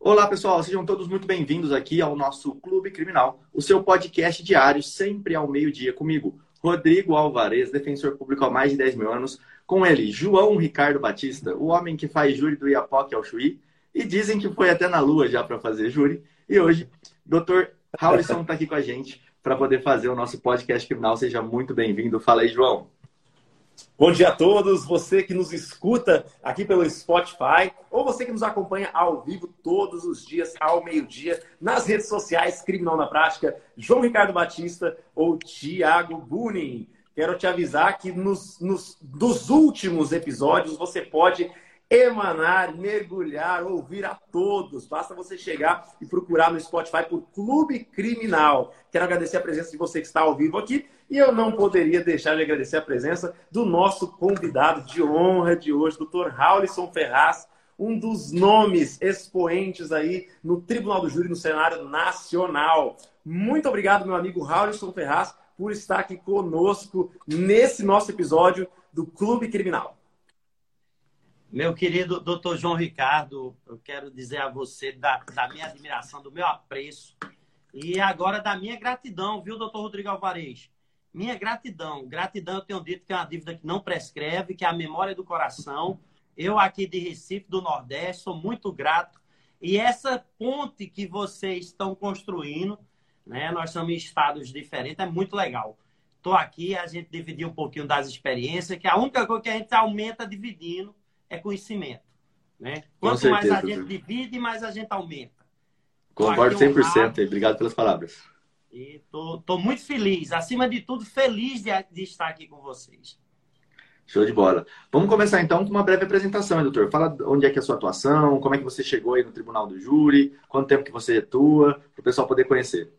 Olá, pessoal, sejam todos muito bem-vindos aqui ao nosso Clube Criminal, o seu podcast diário, sempre ao meio-dia, comigo, Rodrigo Alvarez, defensor público há mais de 10 mil anos, com ele, João Ricardo Batista, o homem que faz júri do Iapoque ao Chuí, e dizem que foi até na lua já para fazer júri, e hoje, doutor Raulison está aqui com a gente para poder fazer o nosso podcast criminal. Seja muito bem-vindo. Fala aí, João. Bom dia a todos, você que nos escuta aqui pelo Spotify ou você que nos acompanha ao vivo todos os dias ao meio-dia nas redes sociais Criminal na Prática, João Ricardo Batista ou Tiago Bunin. Quero te avisar que nos, nos, dos últimos episódios você pode emanar, mergulhar, ouvir a todos. Basta você chegar e procurar no Spotify por Clube Criminal. Quero agradecer a presença de você que está ao vivo aqui e eu não poderia deixar de agradecer a presença do nosso convidado de honra de hoje, Dr. Raulison Ferraz, um dos nomes expoentes aí no Tribunal do Júri no cenário nacional. Muito obrigado, meu amigo Raulison Ferraz, por estar aqui conosco nesse nosso episódio do Clube Criminal. Meu querido doutor João Ricardo, eu quero dizer a você da, da, minha admiração, do meu apreço e agora da minha gratidão, viu, doutor Rodrigo Alvarez? Minha gratidão. Gratidão, eu tenho dito que é uma dívida que não prescreve, que é a memória do coração. Eu aqui de Recife, do Nordeste, sou muito grato. E essa ponte que vocês estão construindo, né? Nós somos em estados diferentes, é muito legal. Estou aqui, a gente dividir um pouquinho das experiências, que a única coisa que a gente aumenta dividindo é conhecimento. Né? Quanto certeza, mais a gente divide, mais a gente aumenta. Concordo 100%. Obrigado pelas palavras. E tô, tô muito feliz, acima de tudo, feliz de, de estar aqui com vocês. Show de bola. Vamos começar então com uma breve apresentação, doutor. Fala onde é que é a sua atuação, como é que você chegou aí no Tribunal do Júri, quanto tempo que você atua, para o pessoal poder conhecer.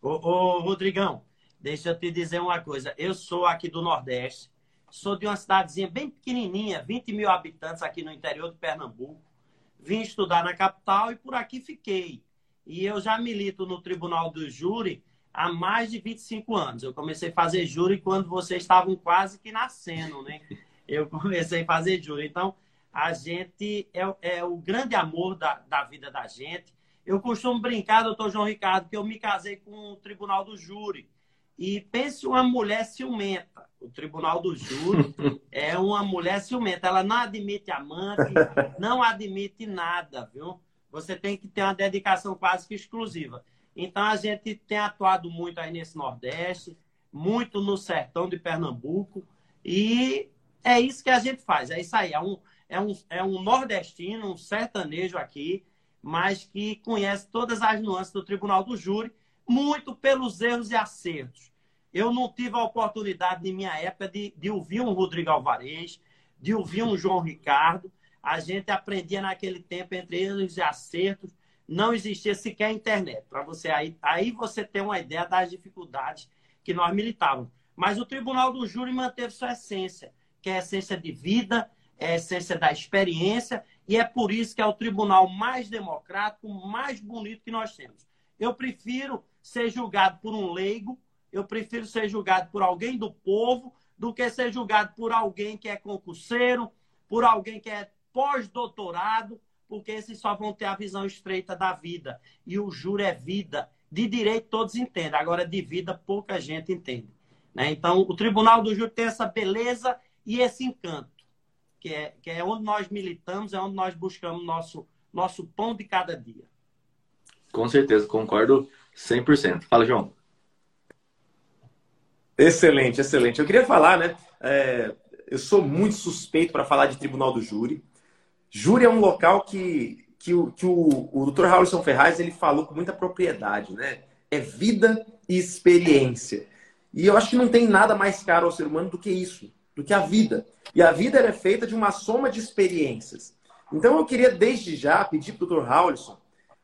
Ô, ô, Rodrigão, deixa eu te dizer uma coisa. Eu sou aqui do Nordeste, sou de uma cidadezinha bem pequenininha, 20 mil habitantes aqui no interior de Pernambuco. Vim estudar na capital e por aqui fiquei. E eu já milito no Tribunal do Júri há mais de 25 anos. Eu comecei a fazer júri quando vocês estavam quase que nascendo, né? Eu comecei a fazer júri. Então, a gente é, é o grande amor da, da vida da gente. Eu costumo brincar, doutor João Ricardo, que eu me casei com o Tribunal do Júri. E pense uma mulher ciumenta. O Tribunal do Júri é uma mulher ciumenta. Ela não admite amante, não admite nada, viu? Você tem que ter uma dedicação quase que exclusiva. Então, a gente tem atuado muito aí nesse Nordeste, muito no sertão de Pernambuco. E é isso que a gente faz. É isso aí. É um, é um, é um nordestino, um sertanejo aqui, mas que conhece todas as nuances do Tribunal do Júri, muito pelos erros e acertos eu não tive a oportunidade, em minha época, de, de ouvir um Rodrigo Alvarez, de ouvir um João Ricardo. A gente aprendia naquele tempo entre eles acertos. Não existia sequer internet. Para você aí, aí você tem uma ideia das dificuldades que nós militávamos. Mas o Tribunal do Júri manteve sua essência, que é a essência de vida, é a essência da experiência, e é por isso que é o tribunal mais democrático, mais bonito que nós temos. Eu prefiro ser julgado por um leigo eu prefiro ser julgado por alguém do povo do que ser julgado por alguém que é concurseiro, por alguém que é pós-doutorado, porque esses só vão ter a visão estreita da vida. E o júri é vida. De direito todos entendem, agora de vida pouca gente entende. Né? Então, o Tribunal do Júri tem essa beleza e esse encanto, que é, que é onde nós militamos, é onde nós buscamos nosso, nosso pão de cada dia. Com certeza, concordo 100%. Fala, João. Excelente, excelente. Eu queria falar, né? É, eu sou muito suspeito para falar de Tribunal do Júri. Júri é um local que, que, o, que o, o Dr. Raulson Ferraz ele falou com muita propriedade, né? É vida e experiência. E eu acho que não tem nada mais caro ao ser humano do que isso, do que a vida. E a vida é feita de uma soma de experiências. Então eu queria desde já pedir para o Dr. Raulson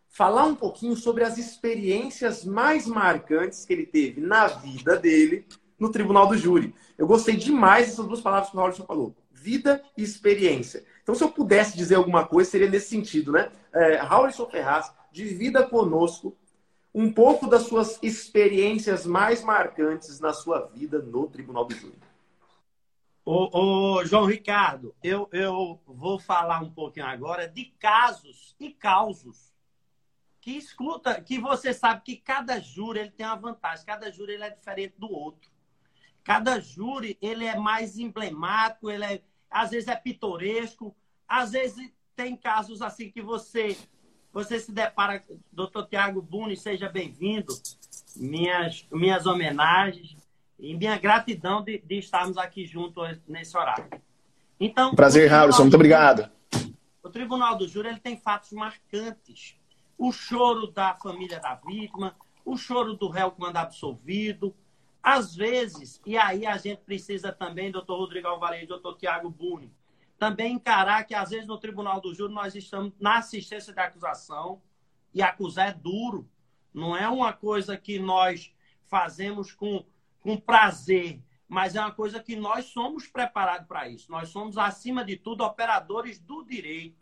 falar um pouquinho sobre as experiências mais marcantes que ele teve na vida dele no tribunal do júri. Eu gostei demais dessas duas palavras que o Raulson falou: vida e experiência. Então, se eu pudesse dizer alguma coisa, seria nesse sentido, né? É, Raulson Ferraz, divida conosco um pouco das suas experiências mais marcantes na sua vida no tribunal do júri. Ô, João Ricardo, eu, eu vou falar um pouquinho agora de casos e causos que escuta, que você sabe que cada júri ele tem uma vantagem, cada júri ele é diferente do outro. Cada júri ele é mais emblemático, ele é, às vezes é pitoresco, às vezes tem casos assim que você você se depara, doutor Tiago Buni, seja bem-vindo. Minhas, minhas homenagens e minha gratidão de, de estarmos aqui juntos nesse horário. Então, Prazer, Harrison. Muito obrigado. O Tribunal do Júri ele tem fatos marcantes. O choro da família da vítima, o choro do réu quando absolvido. Às vezes, e aí a gente precisa também, doutor Rodrigo Alvarez e doutor Tiago Buni, também encarar que, às vezes, no Tribunal do Júri, nós estamos na assistência de acusação e acusar é duro. Não é uma coisa que nós fazemos com, com prazer, mas é uma coisa que nós somos preparados para isso. Nós somos, acima de tudo, operadores do direito.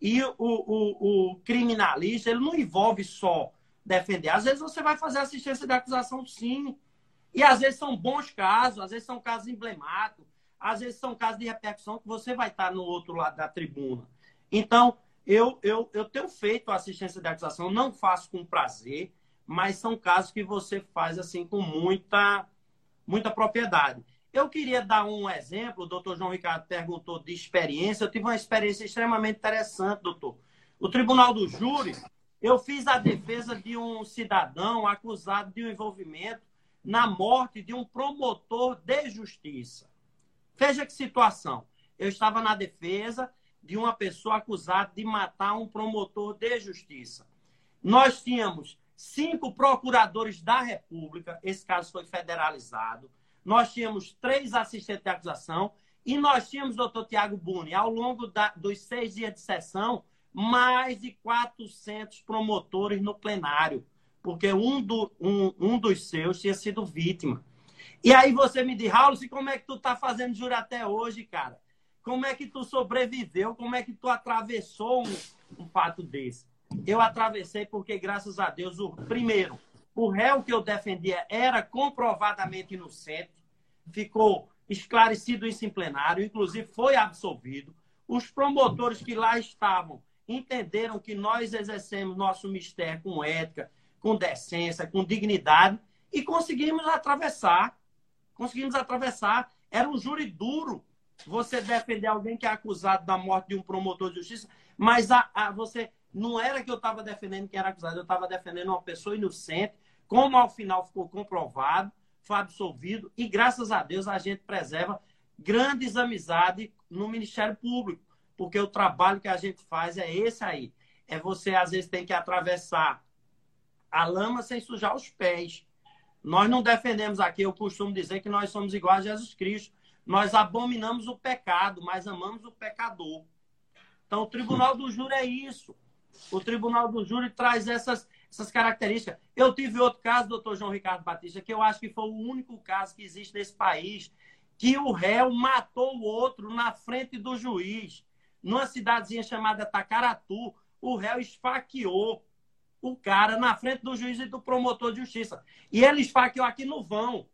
E o, o, o criminalista, ele não envolve só defender. Às vezes você vai fazer assistência de acusação, sim. E às vezes são bons casos, às vezes são casos emblemáticos às vezes são casos de repercussão que você vai estar no outro lado da tribuna. Então, eu, eu, eu tenho feito assistência de acusação, não faço com prazer, mas são casos que você faz assim com muita, muita propriedade. Eu queria dar um exemplo, o doutor João Ricardo perguntou de experiência. Eu tive uma experiência extremamente interessante, doutor. O Tribunal do Júri, eu fiz a defesa de um cidadão acusado de um envolvimento na morte de um promotor de justiça. Veja que situação. Eu estava na defesa de uma pessoa acusada de matar um promotor de justiça. Nós tínhamos cinco procuradores da República, esse caso foi federalizado. Nós tínhamos três assistentes de acusação e nós tínhamos, doutor Tiago Buni, ao longo da, dos seis dias de sessão, mais de 400 promotores no plenário, porque um, do, um, um dos seus tinha sido vítima. E aí você me diz, Raul, como é que tu tá fazendo júri até hoje, cara? Como é que tu sobreviveu? Como é que tu atravessou um, um fato desse? Eu atravessei porque, graças a Deus, o primeiro, o réu que eu defendia era comprovadamente inocente, ficou esclarecido isso em plenário, inclusive foi absolvido. Os promotores que lá estavam entenderam que nós exercemos nosso mistério com ética, com decência, com dignidade e conseguimos atravessar conseguimos atravessar. Era um júri duro você defender alguém que é acusado da morte de um promotor de justiça, mas a, a você não era que eu estava defendendo quem era acusado, eu estava defendendo uma pessoa inocente, como ao final ficou comprovado, foi absolvido, e graças a Deus a gente preserva grandes amizades no Ministério Público, porque o trabalho que a gente faz é esse aí. É você, às vezes, tem que atravessar a lama sem sujar os pés. Nós não defendemos aqui, eu costumo dizer que nós somos iguais a Jesus Cristo. Nós abominamos o pecado, mas amamos o pecador. Então, o tribunal do júri é isso. O tribunal do júri traz essas, essas características. Eu tive outro caso, doutor João Ricardo Batista, que eu acho que foi o único caso que existe nesse país que o réu matou o outro na frente do juiz. Numa cidadezinha chamada Tacaratu, o réu esfaqueou o cara na frente do juiz e do promotor de justiça. E ele esfaqueou aqui no vão.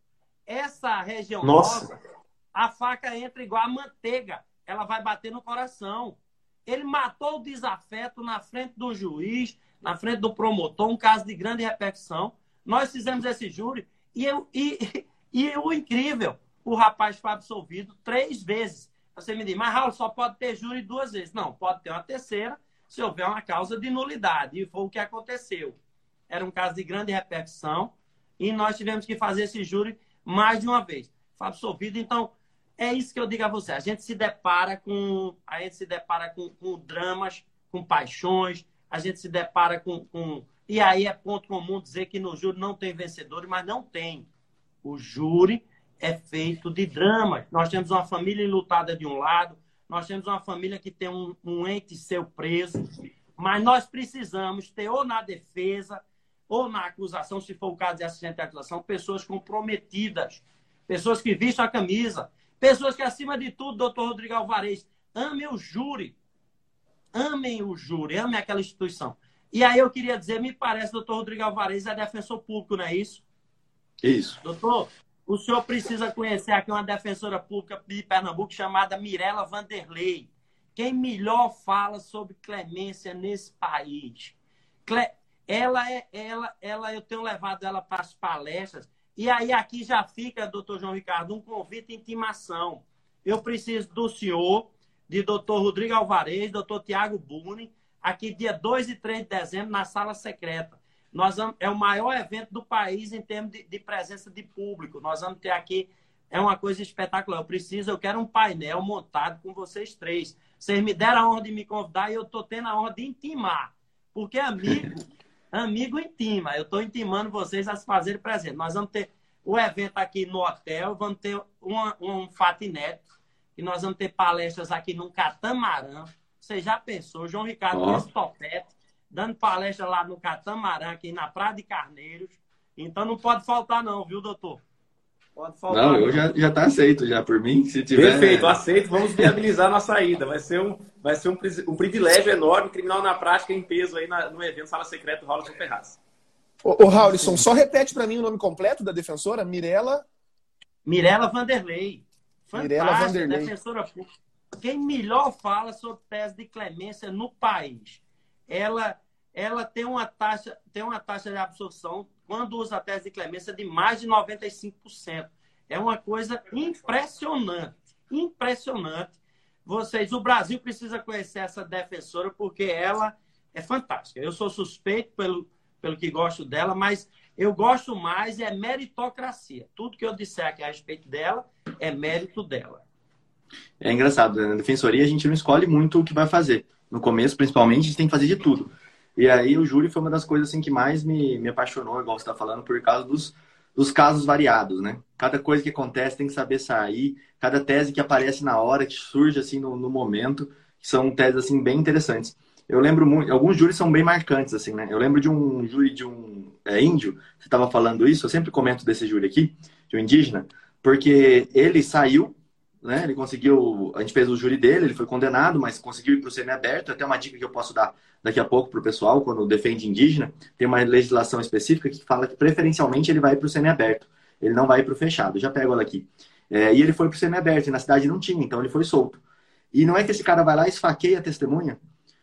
Essa região nossa, nossa a faca entra igual a manteiga. Ela vai bater no coração. Ele matou o desafeto na frente do juiz, na frente do promotor, um caso de grande repercussão. Nós fizemos esse júri e, eu, e, e o incrível, o rapaz foi absolvido três vezes. Você me diz, mas Raul, só pode ter júri duas vezes. Não, pode ter uma terceira se houver uma causa de nulidade. E foi o que aconteceu. Era um caso de grande repercussão e nós tivemos que fazer esse júri mais de uma vez. Foi absolvido. Então, é isso que eu digo a você. A gente se depara com, a gente se depara com, com dramas, com paixões, a gente se depara com, com. E aí é ponto comum dizer que no júri não tem vencedores, mas não tem. O júri é feito de dramas. Nós temos uma família enlutada de um lado, nós temos uma família que tem um, um ente seu preso, mas nós precisamos ter ou na defesa ou na acusação, se for o caso de assistente de acusação, pessoas comprometidas, pessoas que vistam a camisa, pessoas que, acima de tudo, doutor Rodrigo Alvarez, amem o júri. Amem o júri, amem aquela instituição. E aí eu queria dizer, me parece, doutor Rodrigo Alvarez é defensor público, não é isso? Isso. Doutor, o senhor precisa conhecer aqui uma defensora pública de Pernambuco chamada Mirela Vanderlei. Quem melhor fala sobre clemência nesse país. Cle... ela é, ela, ela, eu tenho levado ela para as palestras. E aí aqui já fica, doutor João Ricardo, um convite de intimação. Eu preciso do senhor, de doutor Rodrigo Alvarez, doutor Tiago Buni, aqui dia 2 e 3 de dezembro, na sala secreta. Nós vamos, é o maior evento do país em termos de, de presença de público. Nós vamos ter aqui, é uma coisa espetacular. Eu preciso, eu quero um painel montado com vocês três. Vocês me deram a honra de me convidar e eu estou tendo a honra de intimar. Porque amigo, amigo intima. Eu estou intimando vocês a se fazerem presente. Nós vamos ter o evento aqui no hotel, vamos ter uma, um fatineto, e nós vamos ter palestras aqui no catamarã. Você já pensou, João Ricardo, oh. esse topete, dando palestra lá no catamarã, aqui na Praia de Carneiros. Então não pode faltar não, viu, doutor? Pode faltar. Não, eu já, já tá aceito já por mim. Se tiver... Perfeito, aceito. Vamos viabilizar nossa ida. Vai ser um, vai ser um, um privilégio enorme, criminal na prática, em peso aí na, no evento Sala Secreta Raulison Ferraz. Ô, ô Raulison, só repete para mim o nome completo da defensora, Mirela... Mirela Vanderlei. Mirela Vanderlei. defensora pública. Quem melhor fala sobre tese de clemência no país. Ela, ela tem uma taxa, tem uma taxa de absorção quando usa a tese de clemência de mais de 95%. É uma coisa impressionante, impressionante. Vocês, o Brasil precisa conhecer essa defensora porque ela é fantástica. Eu sou suspeito pelo, pelo que gosto dela, mas eu gosto mais é meritocracia. Tudo que eu disser aqui a respeito dela é mérito dela. É engraçado, né? na defensoria a gente não escolhe muito o que vai fazer. No começo, principalmente, a gente tem que fazer de tudo. E aí o júri foi uma das coisas assim que mais me, me apaixonou, igual você está falando, por causa dos, dos casos variados, né? Cada coisa que acontece tem que saber sair, cada tese que aparece na hora, que surge assim no, no momento, são teses assim bem interessantes. Eu lembro muito, alguns júris são bem marcantes assim, né? Eu lembro de um júri de um é, índio, você estava falando isso, eu sempre comento desse júri aqui, de um indígena, porque ele saiu né? Ele conseguiu, a gente fez o júri dele, ele foi condenado, mas conseguiu ir para o semiaberto. Até uma dica que eu posso dar daqui a pouco para o pessoal, quando defende indígena, tem uma legislação específica que fala que preferencialmente ele vai para o semiaberto, ele não vai para o fechado. Já pego ela aqui. É, e ele foi para o semiaberto, e na cidade não tinha, então ele foi solto. E não é que esse cara vai lá e esfaqueia a testemunha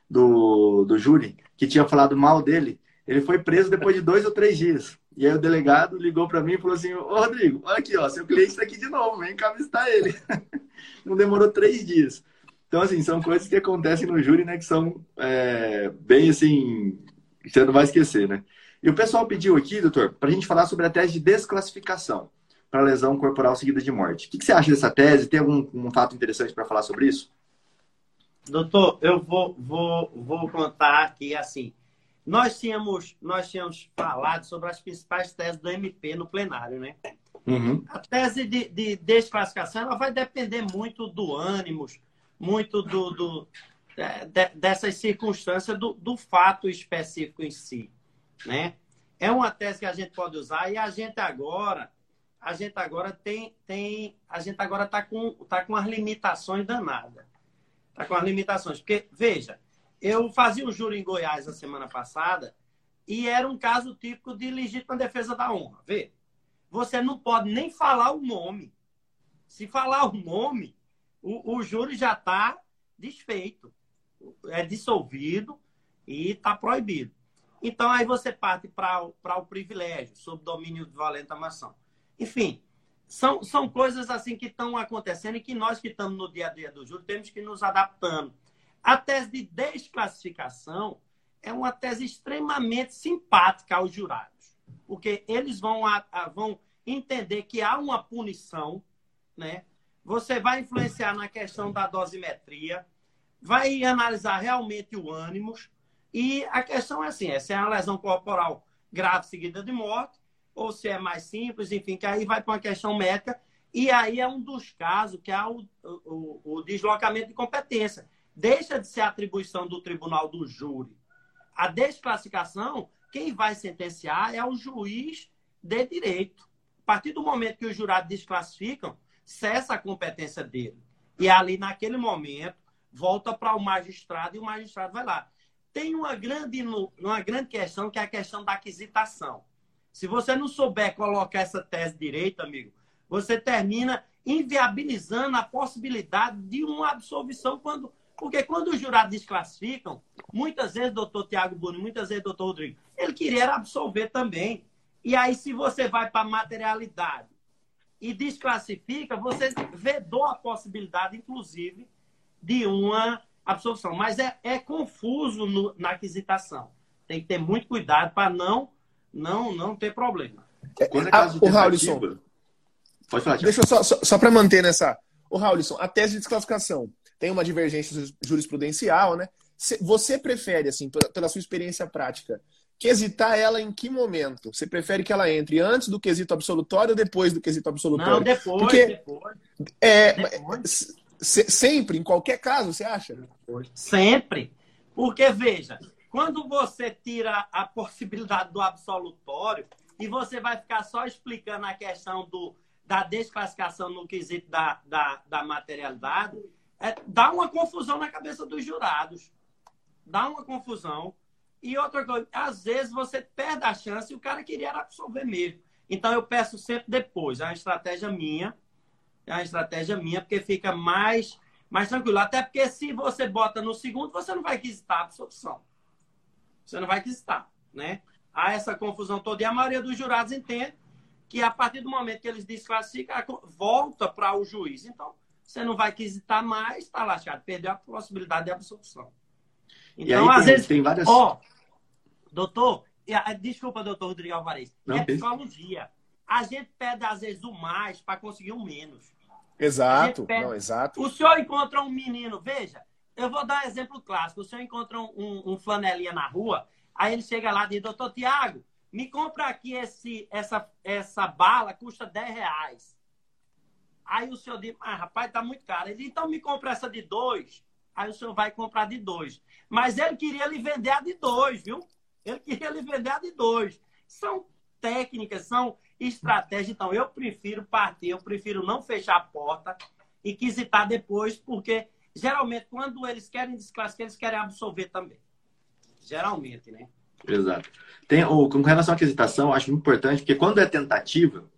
do, do júri, que tinha falado mal dele, ele foi preso depois de dois ou três dias. E aí o delegado ligou para mim e falou assim: Ô Rodrigo, olha aqui, ó, seu cliente está aqui de novo, vem cá visitar ele. Não demorou três dias. Então, assim, são coisas que acontecem no júri, né, que são é, bem assim, você não vai esquecer, né? E o pessoal pediu aqui, doutor, para a gente falar sobre a tese de desclassificação para lesão corporal seguida de morte. O que, você acha dessa tese? Tem algum um fato interessante para falar sobre isso? Doutor, eu vou, vou, vou contar aqui assim. Nós tínhamos, nós tínhamos falado sobre as principais teses do MP no plenário, né? Uhum. A tese de, de desclassificação ela vai depender muito do ânimo, muito do, do de, dessas circunstâncias, do, do fato específico em si, né? É uma tese que a gente pode usar e a gente agora, a gente agora tem, tem a gente agora está com, tá com as limitações danadas. Está com as limitações. Porque, veja, eu fazia um júri em Goiás na semana passada e era um caso típico de legítima defesa da honra. Vê, você não pode nem falar o nome. Se falar o nome, o, o júri já está desfeito, é dissolvido e está proibido. Então, aí você parte para o privilégio, sob domínio de valenta mação. Enfim, são, são coisas assim que estão acontecendo e que nós que estamos no dia a dia do júri temos que nos adaptando. A tese de desclassificação é uma tese extremamente simpática aos jurados, porque eles vão, a, a, vão entender que há uma punição, né? Você vai influenciar na questão da dosimetria, vai analisar realmente o ânimos, e a questão é assim, é se é uma lesão corporal grave seguida de morte, ou se é mais simples, enfim, que aí vai para uma questão médica, e aí é um dos casos que há o, o, o deslocamento de competência deixa de ser atribuição do tribunal do júri. A desclassificação, quem vai sentenciar é o juiz de direito. A partir do momento que os jurados desclassificam, cessa a competência dele. E ali, naquele momento, volta para o magistrado e o magistrado vai lá. Tem uma grande, uma grande questão que é a questão da aquisitação. Se você não souber colocar essa tese direito, amigo, você termina inviabilizando a possibilidade de uma absolvição quando Porque quando os jurados desclassificam, muitas vezes, doutor Tiago Buni, muitas vezes, doutor Rodrigo, ele queria absolver também. E aí, se você vai para a materialidade e desclassifica, você vedou a possibilidade, inclusive, de uma absolução. Mas é, é confuso no, na aquisitação. Tem que ter muito cuidado para não, não, não ter problema. É, Quando é caso ah, o Raulison, pode falar. Deixa eu só, só, só para manter nessa. O Raulison, a tese de desclassificação tem uma divergência jurisprudencial, né? Você prefere, assim, pela sua experiência prática, quesitar ela em que momento? Você prefere que ela entre antes do quesito absolutório ou depois do quesito absolutório? Não, depois. Porque, depois. É, depois. sempre, em qualquer caso, você acha? Sempre. Porque, veja, quando você tira a possibilidade do absolutório e você vai ficar só explicando a questão do, da desclassificação no quesito da, da, da materialidade, é, dá uma confusão na cabeça dos jurados. Dá uma confusão. E outra coisa, às vezes você perde a chance e o cara queria absolver mesmo. Então eu peço sempre depois. É uma estratégia minha. É uma estratégia minha, porque fica mais, mais tranquilo. Até porque se você bota no segundo, você não vai quisitar a absolução. Você não vai quisitar, né? Há essa confusão toda. E a maioria dos jurados entende que a partir do momento que eles desclassificam, volta para o juiz. Então, você não vai quisitar mais, está lascado. Perdeu a possibilidade de absolução. Então, às tem, vezes. Tem várias... Ó, doutor, desculpa, doutor Rodrigo Alvarez. Não, é psicologia. A gente pede, às vezes, o mais para conseguir o menos. Exato, pede... não, exato. O senhor encontra um menino, veja, eu vou dar um exemplo clássico. O senhor encontra um, um flanelinha na rua, aí ele chega lá e diz, doutor Tiago, me compra aqui esse, essa, essa bala, custa 10 reais. Aí o senhor diz, ah, rapaz, tá muito caro. Ele diz, então me compra essa de dois. Aí o senhor vai comprar de dois. Mas ele queria lhe vender a de dois, viu? Ele queria lhe vender a de dois. São técnicas, são estratégias. Então, eu prefiro partir, eu prefiro não fechar a porta e quisitar depois, porque geralmente, quando eles querem desclassificar, eles querem absolver também. Geralmente, né? Exato. Tem, com relação à aquisitação, eu acho muito importante, porque quando é tentativa,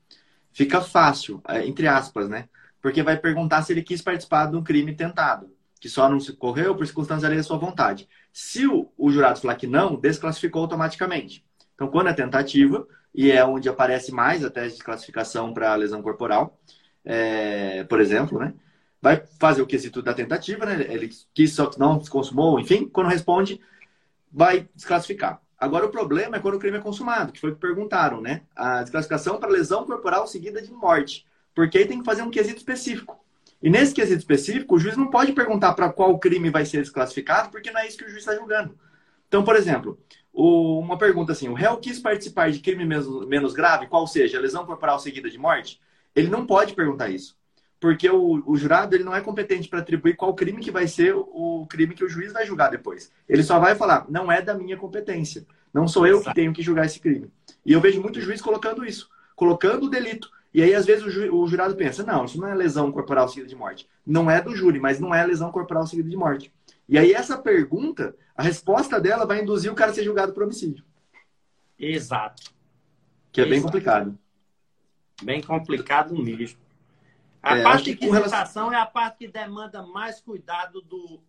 fica fácil, é, entre aspas, né? Porque vai perguntar se ele quis participar de um crime tentado, que só não se correu por circunstâncias alheias à sua vontade. Se o, o jurado falar que não, desclassificou automaticamente. Então, quando é tentativa, e é onde aparece mais a tese de classificação para lesão corporal, é, por exemplo, né? Vai fazer o quesito da tentativa, né? Ele quis só que não se consumou, enfim, quando responde, vai desclassificar. Agora, o problema é quando o crime é consumado, que foi o que perguntaram, né? A desclassificação para lesão corporal seguida de morte. Porque aí tem que fazer um quesito específico. E nesse quesito específico, o juiz não pode perguntar para qual crime vai ser desclassificado, porque não é isso que o juiz está julgando. Então, por exemplo, o, uma pergunta assim: o réu quis participar de crime menos, menos grave, qual seja, lesão corporal seguida de morte? Ele não pode perguntar isso. Porque o, o jurado ele não é competente para atribuir qual crime que vai ser o crime que o juiz vai julgar depois. Ele só vai falar, não é da minha competência. Não sou eu que tenho que julgar esse crime. E eu vejo muito juiz colocando isso, colocando o delito. E aí, às vezes, o, ju o jurado pensa, não, isso não é lesão corporal seguida de morte. Não é do júri, mas não é lesão corporal seguida de morte. E aí, essa pergunta, a resposta dela vai induzir o cara a ser julgado por homicídio. Exato. Que é Exato. bem complicado. Bem complicado mesmo. A é, parte de quisitação relação... é a parte que demanda mais cuidado do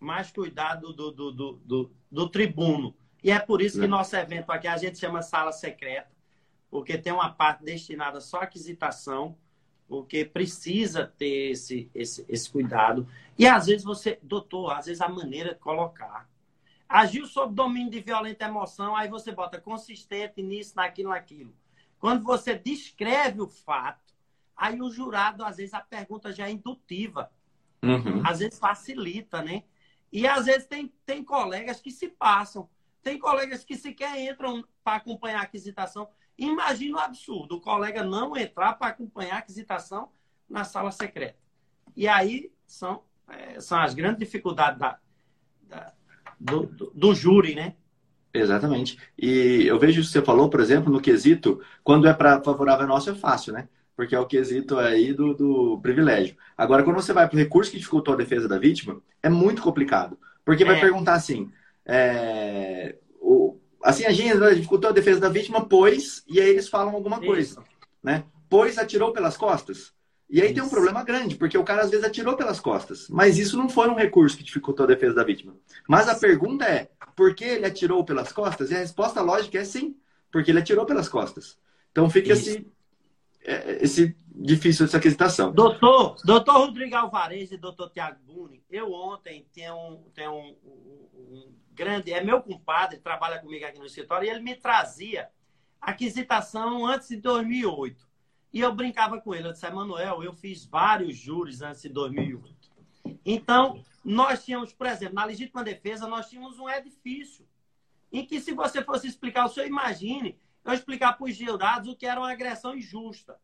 mais cuidado do, do, do, do, do tribuno. E é por isso que é. nosso evento aqui a gente chama sala secreta, porque tem uma parte destinada só à aquisitação, porque precisa ter esse, esse, esse cuidado. E às vezes você, doutor, às vezes a maneira de colocar. Agiu sob domínio de violenta emoção, aí você bota consistente nisso, naquilo, naquilo. Quando você descreve o fato, aí o jurado, às vezes, a pergunta já é indutiva. Uhum. Às vezes facilita, né? E às vezes tem, tem colegas que se passam. Tem colegas que sequer entram para acompanhar a aquisitação. Imagina o absurdo, o colega não entrar para acompanhar a aquisitação na sala secreta. E aí são, é, são as grandes dificuldades da, da do, do, do júri, né? Exatamente. E eu vejo que você falou, por exemplo, no quesito, quando é para favorável nosso é fácil, né? Porque é o quesito aí do, do privilégio. Agora, quando você vai para o recurso que dificultou a defesa da vítima, é muito complicado. Porque é. vai perguntar assim: é, o, assim, a gente dificultou a defesa da vítima, pois, e aí eles falam alguma coisa, Isso. né? Pois atirou pelas costas. E aí isso. tem um problema grande, porque o cara às vezes atirou pelas costas. Mas isso não foi um recurso que dificultou a defesa da vítima. Mas a pergunta é, por que ele atirou pelas costas? E a resposta lógica é sim, porque ele atirou pelas costas. Então fica esse, é, esse difícil essa aquisitação. Doutor, doutor Rodrigo Alvarez e doutor Tiago Buni, eu ontem tenho um, tenho um, um, grande, é meu compadre, trabalha comigo aqui no escritório, e ele me trazia aquisitação antes de 2008. E eu brincava com ele, eu disse, Emanuel, eu fiz vários júris antes de 2008. Então, nós tínhamos, por exemplo, na legítima defesa, nós tínhamos um edifício em que, se você fosse explicar, o senhor imagine, eu explicar para os jurados o que era uma agressão injusta.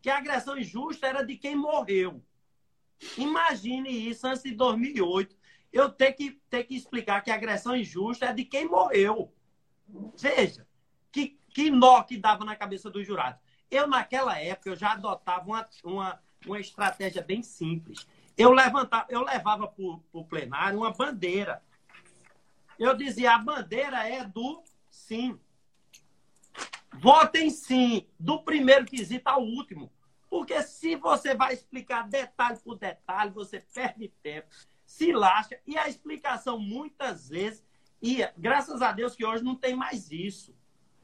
Que a agressão injusta era de quem morreu. Imagine isso antes de 2008. Eu ter que, ter que explicar que a agressão injusta é de quem morreu. Veja, que, que nó que dava na cabeça dos jurados. Eu, naquela época, eu já adotava uma, uma, uma estratégia bem simples. Eu, levantava, eu levava para o plenário uma bandeira. Eu dizia, a bandeira é do sim. Votem sim, do primeiro quesito ao último. Porque se você vai explicar detalhe por detalhe, você perde tempo, se lasca. E a explicação, muitas vezes, e graças a Deus que hoje não tem mais isso.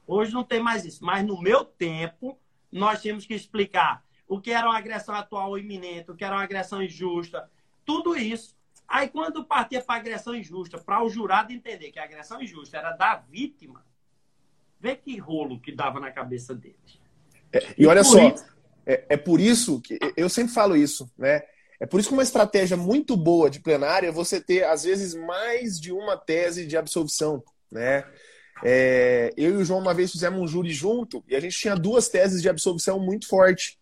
Hoje não tem mais isso. Mas no meu tempo, nós tínhamos que explicar o que era uma agressão atual iminente, o que era uma agressão injusta, tudo isso. Aí, quando partia para agressão injusta, para o jurado entender que a agressão injusta era da vítima, vê que rolo que dava na cabeça deles. É, e, e olha só, isso... é, é por isso que eu sempre falo isso, né? É por isso que uma estratégia muito boa de plenária é você ter, às vezes, mais de uma tese de absolvição, né? É, eu e o João uma vez fizemos um júri junto e a gente tinha duas teses de absolvição muito forte.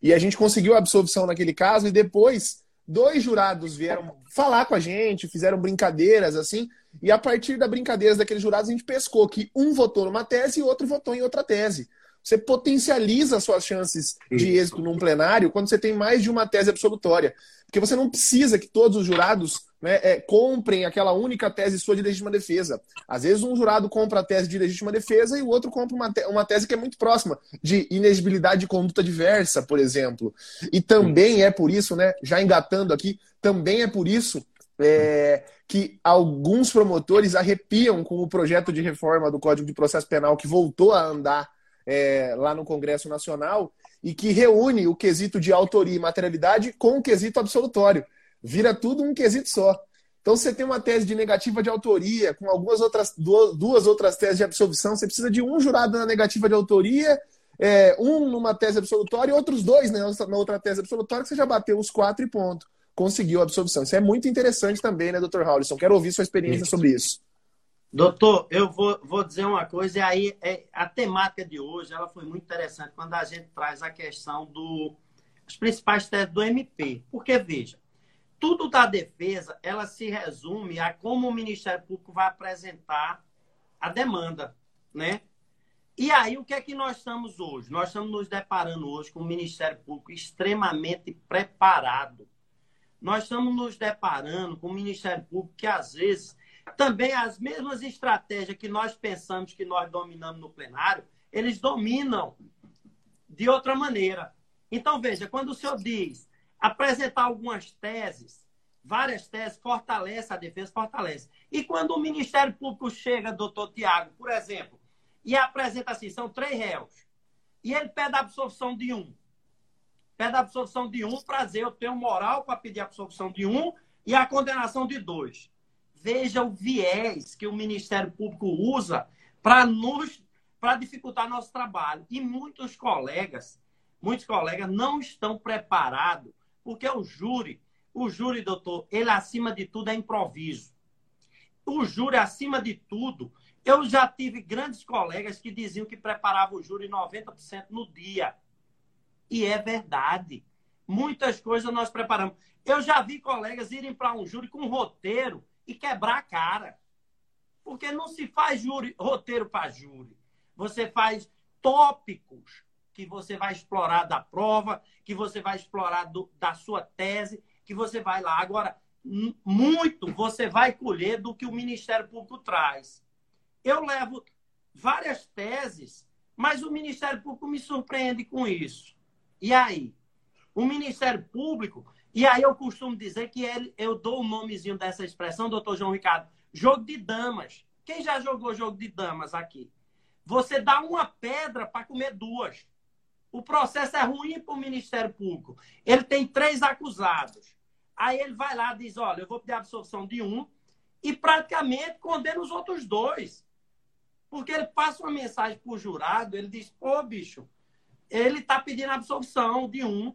E a gente conseguiu a absolvição naquele caso e depois dois jurados vieram falar com a gente, fizeram brincadeiras assim, e a partir da brincadeira daqueles jurados a gente pescou que um votou numa tese e outro votou em outra tese. Você potencializa suas chances de êxito num plenário quando você tem mais de uma tese absolutória. Porque você não precisa que todos os jurados né, é, comprem aquela única tese sua de legítima defesa. Às vezes um jurado compra a tese de legítima defesa e o outro compra uma, te uma tese que é muito próxima, de inexigibilidade de conduta diversa, por exemplo. E também é por isso, né, já engatando aqui, também é por isso é, que alguns promotores arrepiam com o projeto de reforma do Código de Processo Penal que voltou a andar é, lá no Congresso Nacional e que reúne o quesito de autoria e materialidade com o quesito absolutório. Vira tudo um quesito só. Então, você tem uma tese de negativa de autoria, com algumas outras duas outras teses de absolvição, você precisa de um jurado na negativa de autoria, é, um numa tese absolutória e outros dois né, na outra tese absolutória, que você já bateu os quatro e ponto. Conseguiu a absolvição. Isso é muito interessante também, né, doutor Howlison? Quero ouvir sua experiência sobre isso. Doutor, eu vou, vou dizer uma coisa, e aí é, a temática de hoje ela foi muito interessante quando a gente traz a questão dos do, principais teses do MP. Porque, veja, tudo da defesa ela se resume a como o Ministério Público vai apresentar a demanda, né? E aí, o que é que nós estamos hoje? Nós estamos nos deparando hoje com um Ministério Público extremamente preparado. Nós estamos nos deparando com um Ministério Público que, às vezes, também as mesmas estratégias que nós pensamos que nós dominamos no plenário, eles dominam de outra maneira. Então, veja, quando o senhor diz apresentar algumas teses, várias teses, fortalece a defesa, fortalece. E quando o Ministério Público chega, doutor Tiago, por exemplo, e apresenta assim, são três réus, e ele pede a absolvição de um. Pede a absolvição de um, prazer, eu tenho moral para pedir a absolvição de um e a condenação de dois. Veja o viés que o Ministério Público usa para nos para dificultar nosso trabalho. E muitos colegas, muitos colegas não estão preparados, porque o júri, o júri, doutor, ele acima de tudo é improviso. O júri, acima de tudo, eu já tive grandes colegas que diziam que preparavam o júri 90% no dia. E é verdade. Muitas coisas nós preparamos. Eu já vi colegas irem para um júri com roteiro e quebrar a cara. Porque não se faz júri, roteiro para júri. Você faz tópicos que você vai explorar da prova, que você vai explorar do, da sua tese, que você vai lá. Agora, muito você vai colher do que o Ministério Público traz. Eu levo várias teses, mas o Ministério Público me surpreende com isso. E aí? O Ministério Público, e aí eu costumo dizer que ele, eu dou o nomezinho dessa expressão, doutor João Ricardo, jogo de damas. Quem já jogou jogo de damas aqui? Você dá uma pedra para comer duas. O processo é ruim para o Ministério Público. Ele tem três acusados. Aí ele vai lá e diz: olha, eu vou pedir a absolvição de um e praticamente condena os outros dois. Porque ele passa uma mensagem para o jurado, ele diz: pô, bicho, ele está pedindo a absolvição de um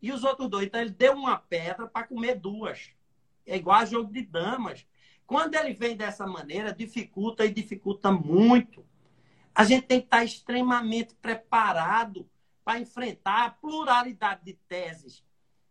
e os outros dois. Então ele deu uma pedra para comer duas. É igual a jogo de damas. Quando ele vem dessa maneira, dificulta e dificulta muito. A gente tem que estar extremamente preparado para enfrentar a pluralidade de teses.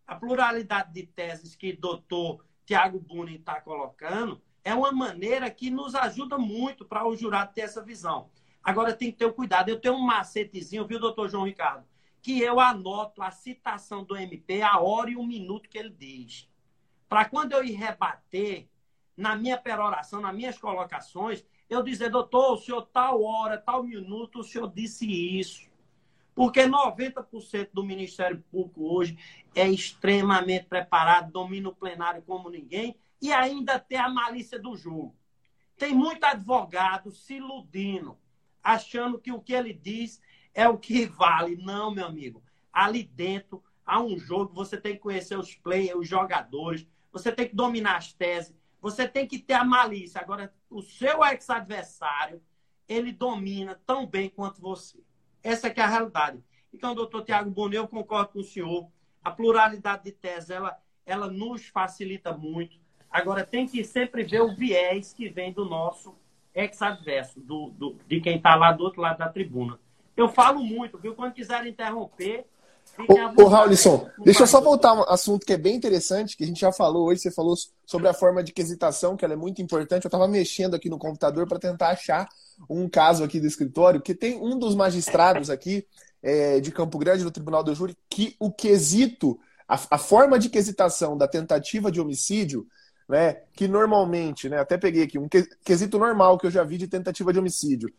A pluralidade de teses que o doutor Tiago Bunin está colocando é uma maneira que nos ajuda muito para o jurado ter essa visão. Agora tem que ter o cuidado. Eu tenho um macetezinho, viu, doutor João Ricardo? Que eu anoto a citação do MP, a hora e o minuto que ele diz. Para quando eu ir rebater, na minha peroração, nas minhas colocações, eu dizer, doutor, o senhor tal hora, tal minuto, o senhor disse isso. Porque 90% do Ministério Público hoje é extremamente preparado, domina o plenário como ninguém e ainda tem a malícia do jogo. Tem muito advogado se iludindo, achando que o que ele diz é o que vale. Não, meu amigo. Ali dentro há um jogo, você tem que conhecer os players, os jogadores, você tem que dominar as teses, você tem que ter a malícia. Agora, o seu ex-adversário, ele domina tão bem quanto você. Essa é a realidade. Então, doutor Tiago Bonet, eu concordo com o senhor. A pluralidade de teses, ela, ela nos facilita muito. Agora, tem que sempre ver o viés que vem do nosso ex-adverso, do, do, de quem está lá do outro lado da tribuna. Eu falo muito, viu? Quando quiserem interromper. Ô, ô Raulisson, deixa eu só voltar um assunto que é bem interessante, que a gente já falou hoje. Você falou sobre a forma de quesitação, que ela é muito importante. Eu estava mexendo aqui no computador para tentar achar um caso aqui do escritório, que tem um dos magistrados aqui é, de Campo Grande, do Tribunal do Júri, que o quesito, a, a, forma de quesitação da tentativa de homicídio, né, que normalmente, né, até peguei aqui, um quesito normal que eu já vi de tentativa de homicídio,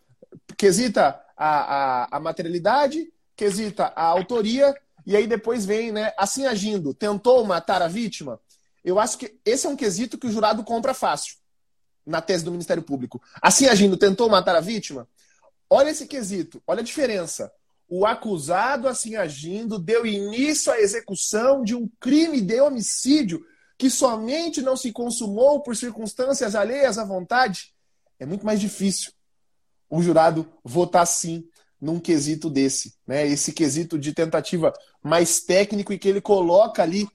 quesita a, a, a materialidade, quesita a autoria, e aí depois vem, né, assim agindo, tentou matar a vítima. Eu acho que esse é um quesito que o jurado compra fácil na tese do Ministério Público. Assim agindo, tentou matar a vítima? Olha esse quesito, olha a diferença. O acusado, assim agindo, deu início à execução de um crime de homicídio que somente não se consumou por circunstâncias alheias à vontade. É muito mais difícil o jurado votar sim num quesito desse, né? Esse quesito de tentativa mais técnico e que ele coloca ali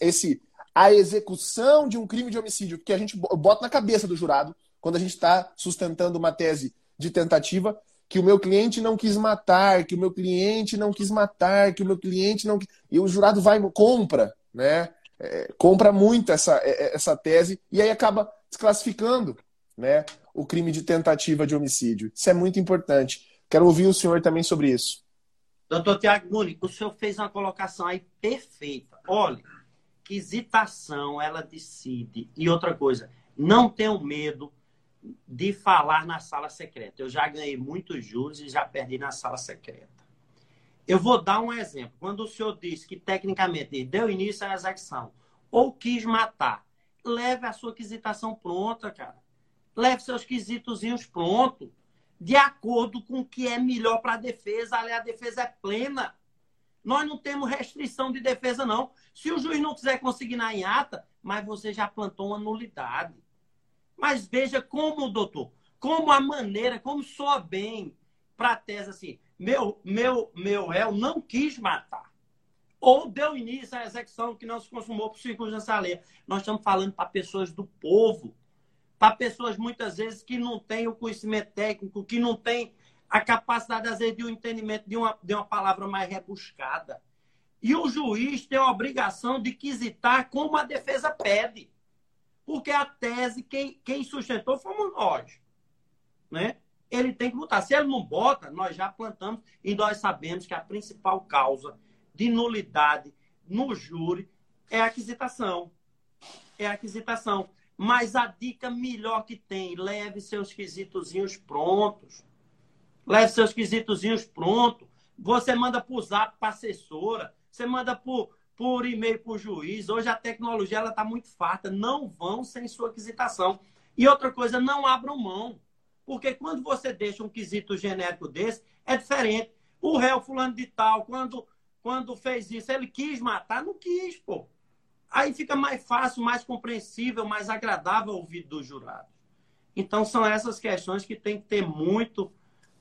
esse a execução de um crime de homicídio, que a gente bota na cabeça do jurado quando a gente está sustentando uma tese de tentativa, que o meu cliente não quis matar, que o meu cliente não quis matar, que o meu cliente não. E o jurado vai, compra, né? É, compra muito essa, é, é, essa tese e aí acaba desclassificando né, o crime de tentativa de homicídio. Isso é muito importante. Quero ouvir o senhor também sobre isso. Doutor Tiago Munique, o senhor fez uma colocação aí perfeita. Olha, quisitação ela decide. E outra coisa, não tenho medo de falar na sala secreta. Eu já ganhei muitos juros e já perdi na sala secreta. Eu vou dar um exemplo. Quando o senhor disse que tecnicamente deu início à execução ou quis matar, leve a sua quisitação pronta, cara. Leve seus quisitozinhos prontos, de acordo com o que é melhor para a defesa. Ali a defesa é plena. Nós não temos restrição de defesa, não. Se o juiz não quiser consignar em ata, mas você já plantou uma nulidade. Mas veja como, doutor, como a maneira, como soa bem para a tese assim, meu, meu, meu réu não quis matar. Ou deu início à execução que não se consumou por circunstância alheia. Nós estamos falando para pessoas do povo, para pessoas muitas vezes que não têm o conhecimento técnico, que não têm a capacidade, às vezes, de um entendimento de uma, de uma palavra mais rebuscada. E o juiz tem a obrigação de quisitar como a defesa pede. Porque a tese, quem, quem sustentou fomos nós. Né? Ele tem que botar. Se ele não bota, nós já plantamos e nós sabemos que a principal causa de nulidade no júri é a aquisitação. É a aquisitação. Mas a dica melhor que tem, leve seus quisitozinhos prontos. Leve seus quisitozinhos prontos. Você manda para o zap para assessora. você manda por, por e-mail para o juiz. Hoje a tecnologia está muito farta. Não vão sem sua quisitação. E outra coisa, não abram mão. Porque quando você deixa um quesito genérico desse, é diferente. O réu fulano de tal, quando, quando fez isso, ele quis matar? Não quis, pô. Aí fica mais fácil, mais compreensível, mais agradável ao ouvido do jurado. Então, são essas questões que tem que ter muito,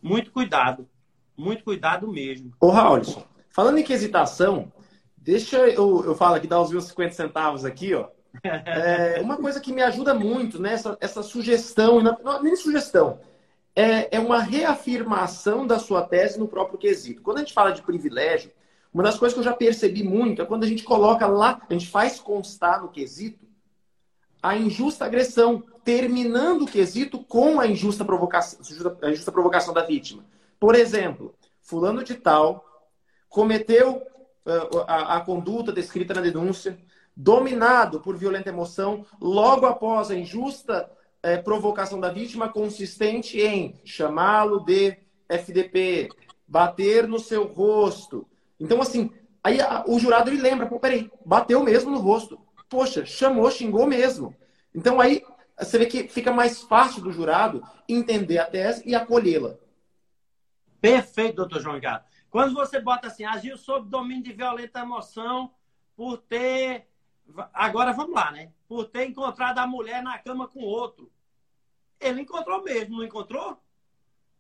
muito cuidado. Muito cuidado mesmo. Ô, Raulson, falando em quesitação, deixa eu, eu falo aqui, dar os meus 50 centavos aqui, ó. É, uma coisa que me ajuda muito nessa né, essa sugestão, não, nem sugestão, é, é uma reafirmação da sua tese no próprio quesito. Quando a gente fala de privilégio, uma das coisas que eu já percebi muito é quando a gente coloca lá, a gente faz constar no quesito a injusta agressão, terminando o quesito com a injusta provocação, a injusta provocação da vítima. Por exemplo, fulano de tal cometeu uh, a, a conduta descrita na denúncia, dominado por violenta emoção, logo após a injusta é, provocação da vítima, consistente em chamá-lo de FDP, bater no seu rosto. Então, assim, aí a, o jurado ele lembra, pô, peraí, bateu mesmo no rosto. Poxa, chamou, xingou mesmo. Então, aí você vê que fica mais fácil do jurado entender a tese e acolhê-la. Perfeito, doutor João Ricardo. Quando você bota assim, agiu sob domínio de violenta emoção por ter Agora vamos lá, né? Por ter encontrado a mulher na cama com outro. Ele encontrou mesmo, não encontrou?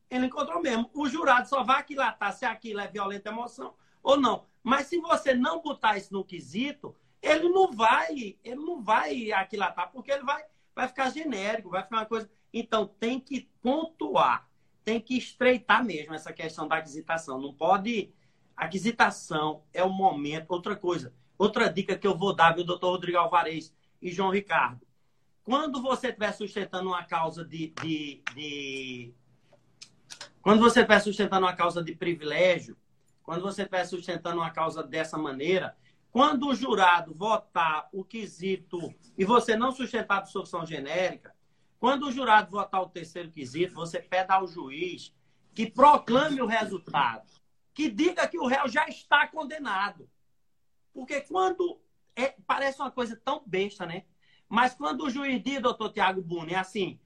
Ele encontrou mesmo. O jurado só vai aquilatar se aquilo é violenta emoção ou não. Mas se você não botar isso no quesito, ele não vai, ele não vai aquilatar, porque ele vai, vai ficar genérico, vai ficar uma coisa. Então tem que pontuar, tem que estreitar mesmo essa questão da aquisitação. Não pode. Aquisitação é o momento. Outra coisa, Outra dica que eu vou dar, viu, doutor Rodrigo Alvarez e João Ricardo. Quando você estiver sustentando uma causa de, de, de... Quando você estiver sustentando uma causa de privilégio, quando você estiver sustentando uma causa dessa maneira, quando o jurado votar o quesito e você não sustentar a absolução genérica, quando o jurado votar o terceiro quesito, você pede ao juiz que proclame o resultado, que diga que o réu já está condenado. Porque quando. É, parece uma coisa tão besta, né? Mas quando o juiz diz, doutor Tiago Buni, é assim: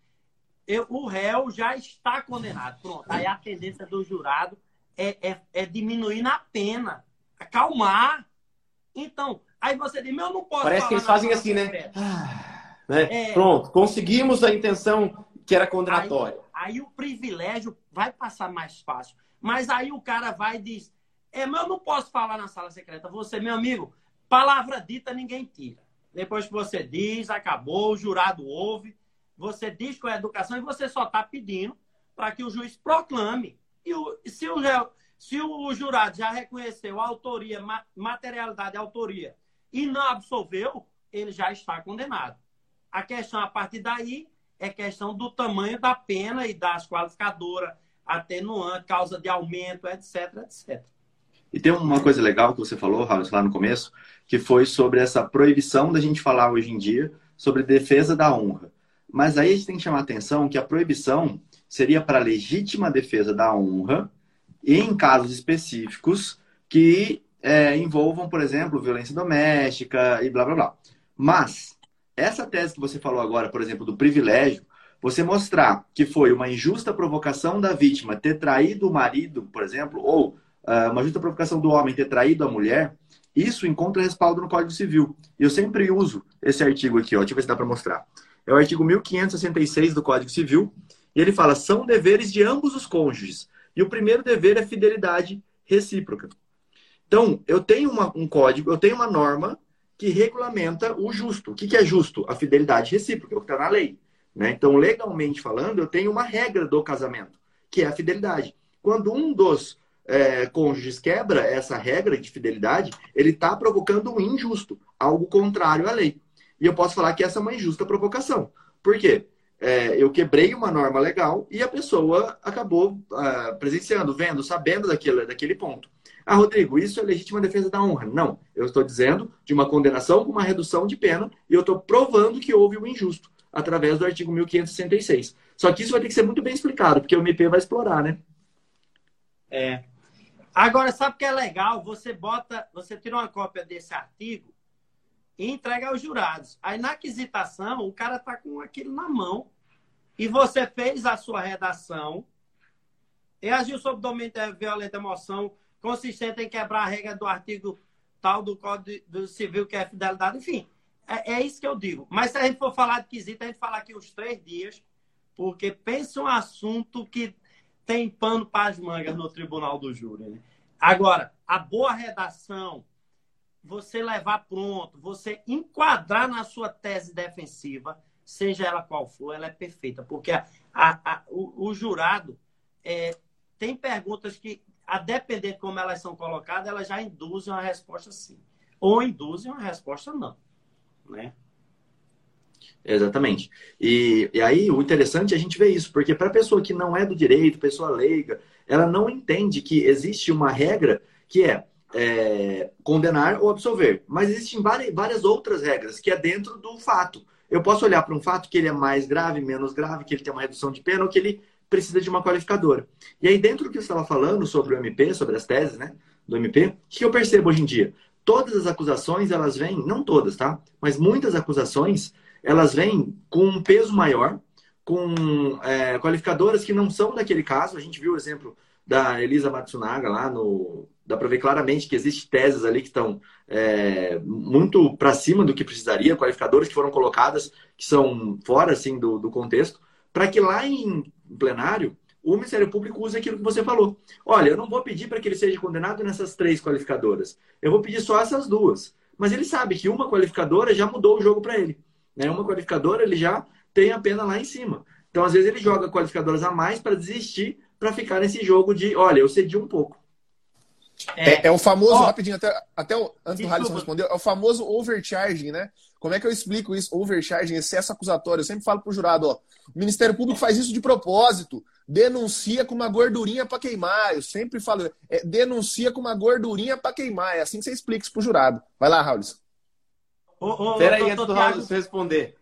eu, o réu já está condenado. Pronto. Aí a tendência do jurado é, é, é diminuir na pena, acalmar. Então, aí você diz, eu não posso. Parece que eles fazem assim, né? Ah, né? É... Pronto, conseguimos a intenção que era condenatória. Aí, aí, o privilégio vai passar mais fácil. Mas aí o cara vai e diz: é, mas eu não posso falar na sala secreta. Você, meu amigo, palavra dita ninguém tira. Depois que você diz, acabou, o jurado ouve, você diz com a educação e você só está pedindo para que o juiz proclame. E o, se, o, se o jurado já reconheceu a autoria, materialidade e autoria e não absolveu, ele já está condenado. A questão a partir daí é questão do tamanho da pena e das qualificadoras, atenuante, causa de aumento, etc, etc. E tem uma coisa legal que você falou, Raul, lá no começo, que foi sobre essa proibição da gente falar hoje em dia sobre defesa da honra. Mas aí a gente tem que chamar atenção que a proibição seria para legítima defesa da honra e em casos específicos que é, envolvam, por exemplo, violência doméstica e blá blá blá. Mas essa tese que você falou agora, por exemplo, do privilégio, você mostrar que foi uma injusta provocação da vítima ter traído o marido, por exemplo, ou uma justa provocação do homem ter traído a mulher, isso encontra respaldo no Código Civil. E eu sempre uso esse artigo aqui, ó. Deixa eu ver se dá para mostrar. É o artigo 1566 do Código Civil. E ele fala: são deveres de ambos os cônjuges. E o primeiro dever é fidelidade recíproca. Então, eu tenho uma, um código, eu tenho uma norma que regulamenta o justo. O que, que é justo? A fidelidade recíproca, é o que está na lei. Né? Então, legalmente falando, eu tenho uma regra do casamento, que é a fidelidade. Quando um dos é, cônjuges quebra essa regra de fidelidade, ele está provocando um injusto, algo contrário à lei. E eu posso falar que essa é uma injusta provocação. Por quê? É, eu quebrei uma norma legal e a pessoa acabou uh, presenciando, vendo, sabendo daquele, daquele ponto. Ah, Rodrigo, isso é legítima defesa da honra. Não, eu estou dizendo de uma condenação com uma redução de pena e eu estou provando que houve um injusto através do artigo 1566. Só que isso vai ter que ser muito bem explicado, porque o MP vai explorar, né? É, Agora, sabe o que é legal? Você bota, você tira uma cópia desse artigo e entrega aos jurados. Aí na aquisitação, o cara tá com aquilo na mão e você fez a sua redação e agiu sob domínio de violenta emoção consistente em quebrar a regra do artigo tal do Código do Civil, que é fidelidade, enfim. É, é, isso que eu digo. Mas se a gente for falar de quesito, a gente fala aqui uns três dias, porque pensa um assunto que tem pano para as mangas no tribunal do júri. Né? Agora, a boa redação, você levar pronto, você enquadrar na sua tese defensiva, seja ela qual for, ela é perfeita, porque a, a, a, o, o, jurado é, tem perguntas que, a depender de como elas são colocadas, elas já induzem uma resposta sim, ou induzem uma resposta não, né? Exatamente. E, e aí, o interessante é a gente ver isso, porque para a pessoa que não é do direito, pessoa leiga, ela não entende que existe uma regra que é é, condenar ou absolver. Mas existem várias outras regras, que é dentro do fato. Eu posso olhar para um fato que ele é mais grave, menos grave, que ele tem uma redução de pena ou que ele precisa de uma qualificadora. E aí, dentro do que você estava falando sobre o MP, sobre as teses né, do MP, o que eu percebo hoje em dia? Todas as acusações, elas vêm, não todas, tá? Mas muitas acusações, elas vêm com um peso maior, com é, qualificadoras que não são daquele caso. A gente viu o exemplo da Elisa Matsunaga lá no. Dá para ver claramente que existem teses ali que estão é, muito para cima do que precisaria, qualificadores que foram colocadas que são fora assim do, do contexto, para que lá em plenário o Ministério Público use aquilo que você falou. Olha, eu não vou pedir para que ele seja condenado nessas três qualificadoras. Eu vou pedir só essas duas. Mas ele sabe que uma qualificadora já mudou o jogo para ele. Né? Uma qualificadora ele já tem a pena lá em cima. Então, às vezes, ele joga qualificadoras a mais para desistir para ficar nesse jogo de, olha, eu cedi um pouco. É, é, é o famoso, oh, rapidinho, até, até o, antes do Halisson responder, é o famoso overcharging, né? Como é que eu explico isso? Overcharging, excesso acusatório. Eu sempre falo pro jurado, ó, o Ministério Público faz isso de propósito, denuncia com uma gordurinha para queimar. Eu sempre falo, é, denuncia com uma gordurinha para queimar. É assim que você explica isso pro jurado. Vai lá, Raulis. Peraí, antes do Raulis responder.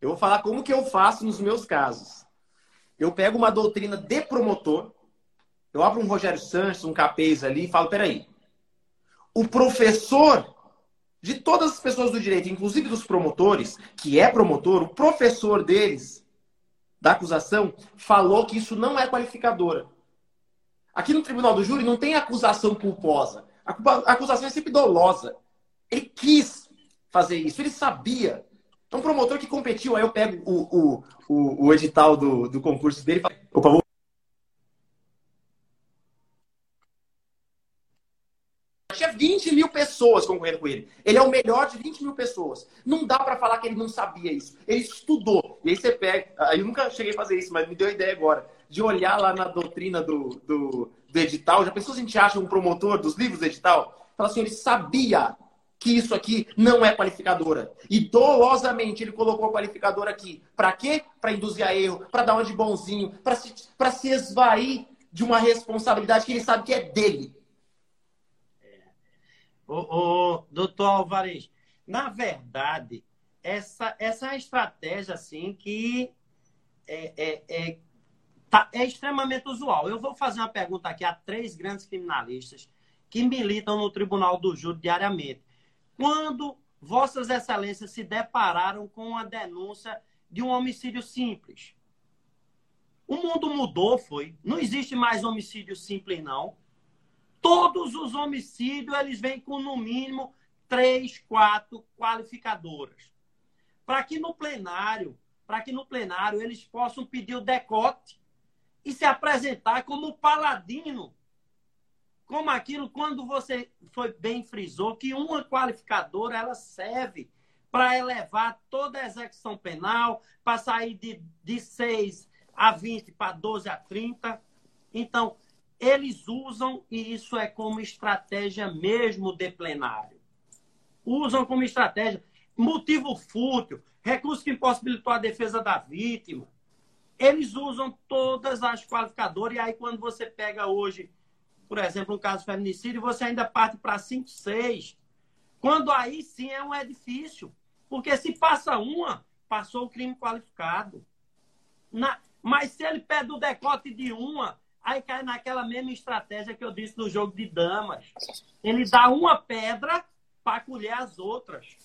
Eu vou falar como que eu faço nos meus casos eu pego uma doutrina de promotor, eu abro um Rogério Sanches, um Capês ali e falo, peraí, o professor de todas as pessoas do direito, inclusive dos promotores, que é promotor, o professor deles, da acusação, falou que isso não é qualificadora. Aqui no Tribunal do Júri não tem acusação culposa. A acusação é sempre dolosa. Ele quis fazer isso, ele sabia é um promotor que competiu, aí eu pego o, o, o, o edital do, do concurso dele e falo, opa, vou Tinha 20 mil pessoas concorrendo com ele. Ele é o melhor de 20 mil pessoas. Não dá para falar que ele não sabia isso. Ele estudou. E aí você pega. Eu nunca cheguei a fazer isso, mas me deu a ideia agora. De olhar lá na doutrina do, do, do edital. Já pensou se a gente acha um promotor dos livros do edital? Fala assim, ele sabia que isso aqui não é qualificadora. E dolosamente ele colocou a qualificadora aqui. Para quê? Para induzir a erro, para dar uma de bonzinho, para se, se esvair de uma responsabilidade que ele sabe que é dele. O, o doutor Alvarez, na verdade, essa, essa é uma estratégia assim que é, é, é, tá, é extremamente usual. Eu vou fazer uma pergunta aqui a três grandes criminalistas que militam no Tribunal do Júri diariamente quando Vossas Excelências se depararam com a denúncia de um homicídio simples. O mundo mudou, foi. Não existe mais homicídio simples, não. Todos os homicídios, eles vêm com, no mínimo, três, quatro qualificadoras. Para que no plenário, para que no plenário eles possam pedir o decote e se apresentar como paladino como aquilo quando você foi bem frisou que uma qualificadora ela serve para elevar toda a execução penal, para sair de, de 6 a 20 para 12 a 30. Então, eles usam, e isso é como estratégia mesmo de plenário. Usam como estratégia. Motivo fútil, recurso que impossibilitou a defesa da vítima. Eles usam todas as qualificadoras, e aí quando você pega hoje por exemplo, um caso de feminicídio, você ainda parte para 5, 6. Quando aí sim é um edifício. Porque se passa uma, passou o crime qualificado. Na... Mas se ele pede o decote de uma, Aí cai naquela mesma estratégia que eu disse no jogo de damas. Ele dá uma pedra para colher as outras,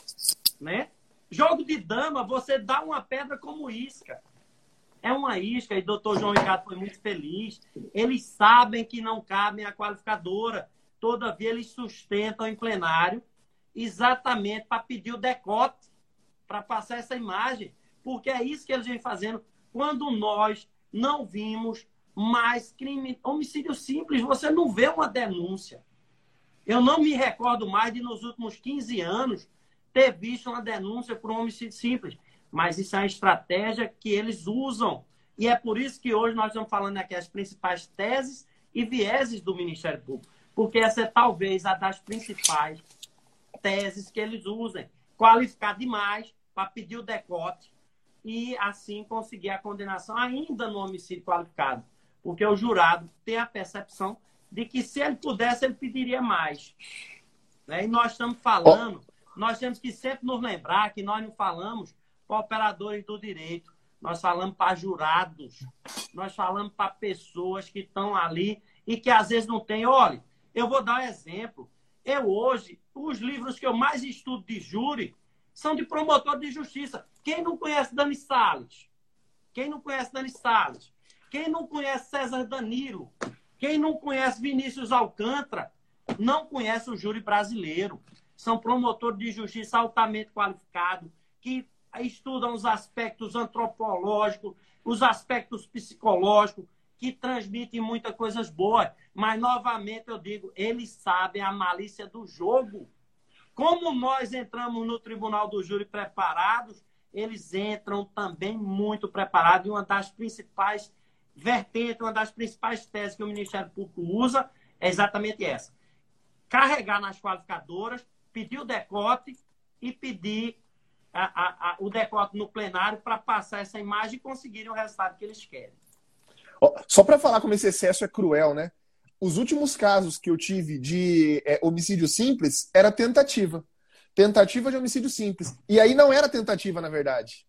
né? Jogo de dama, você dá uma pedra como isca. É uma isca, e o doutor João Ricardo foi muito feliz. Eles sabem que não cabem a qualificadora. Todavia, eles sustentam em plenário exatamente para pedir o decote, para passar essa imagem. Porque é isso que eles vêm fazendo. Quando nós não vimos mais crime, homicídio simples, você não vê uma denúncia. Eu não me recordo mais de, nos últimos 15 anos, ter visto uma denúncia por um homicídio simples. Mas isso é uma estratégia que eles usam. E é por isso que hoje nós estamos falando aqui as principais teses e vieses do Ministério Público. Porque essa é talvez a das principais teses que eles usem. Qualificar demais para pedir o decote e assim conseguir a condenação ainda no homicídio qualificado porque o jurado tem a percepção de que se ele pudesse, ele pediria mais. Né? E nós estamos falando, nós temos que sempre nos lembrar que nós não falamos para operadores do direito, nós falamos para jurados, nós falamos para pessoas que estão ali e que às vezes não têm. Olha, eu vou dar um exemplo. Eu hoje, os livros que eu mais estudo de júri são de promotor de justiça. Quem não conhece Dani Salles? Quem não conhece Dani Salles? Quem não conhece César Danilo, quem não conhece Vinícius Alcântara, não conhece o júri brasileiro. São promotores de justiça altamente qualificados, que estudam os aspectos antropológicos, os aspectos psicológicos, que transmitem muitas coisas boas. Mas, novamente, eu digo, eles sabem a malícia do jogo. Como nós entramos no tribunal do júri preparados, eles entram também muito preparados. E uma das principais vertente, uma das principais teses que o Ministério Público usa é exatamente essa. Carregar nas qualificadoras, pedir o decote e pedir a, a, o decote no plenário para passar essa imagem e conseguirem o resultado que eles querem. Só para falar como esse excesso é cruel, né? Os últimos casos que eu tive de é, homicídio simples era tentativa. Tentativa de homicídio simples. E aí não era tentativa, na verdade.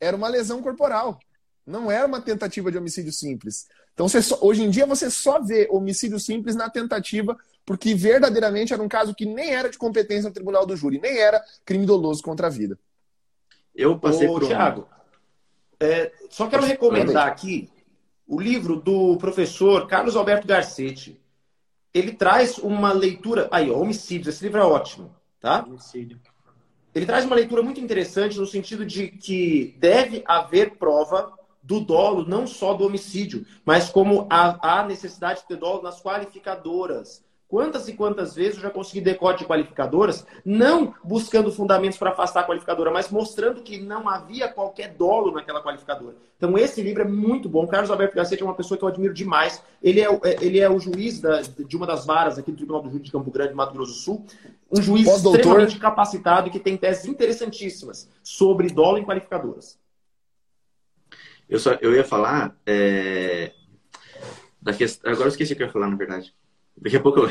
Era uma lesão corporal. Não era uma tentativa de homicídio simples. Então, só, hoje em dia, você só vê homicídio simples na tentativa, porque verdadeiramente era um caso que nem era de competência no tribunal do júri, nem era crime doloso contra a vida. Eu passei Ô, por. Thiago, é, só quero recomendar aqui o livro do professor Carlos Alberto Garcetti. Ele traz uma leitura. Aí, ó, homicídio. Esse livro é ótimo, tá? Homicídio. Ele traz uma leitura muito interessante no sentido de que deve haver prova do dolo, não só do homicídio, mas como a, a necessidade de ter dolo nas qualificadoras. Quantas e quantas vezes eu já consegui decote de qualificadoras, não buscando fundamentos para afastar a qualificadora, mas mostrando que não havia qualquer dolo naquela qualificadora. Então, esse livro é muito bom. Carlos Alberto Garcia é uma pessoa que eu admiro demais. Ele é, é, ele é o juiz da, de uma das varas aqui do Tribunal do Júri de Campo Grande, Mato Grosso do Sul. Um juiz extremamente capacitado e que tem teses interessantíssimas sobre dolo em qualificadoras. Eu, só, eu ia falar é, da questão. Agora eu esqueci o que eu ia falar, na verdade. Daqui a pouco eu.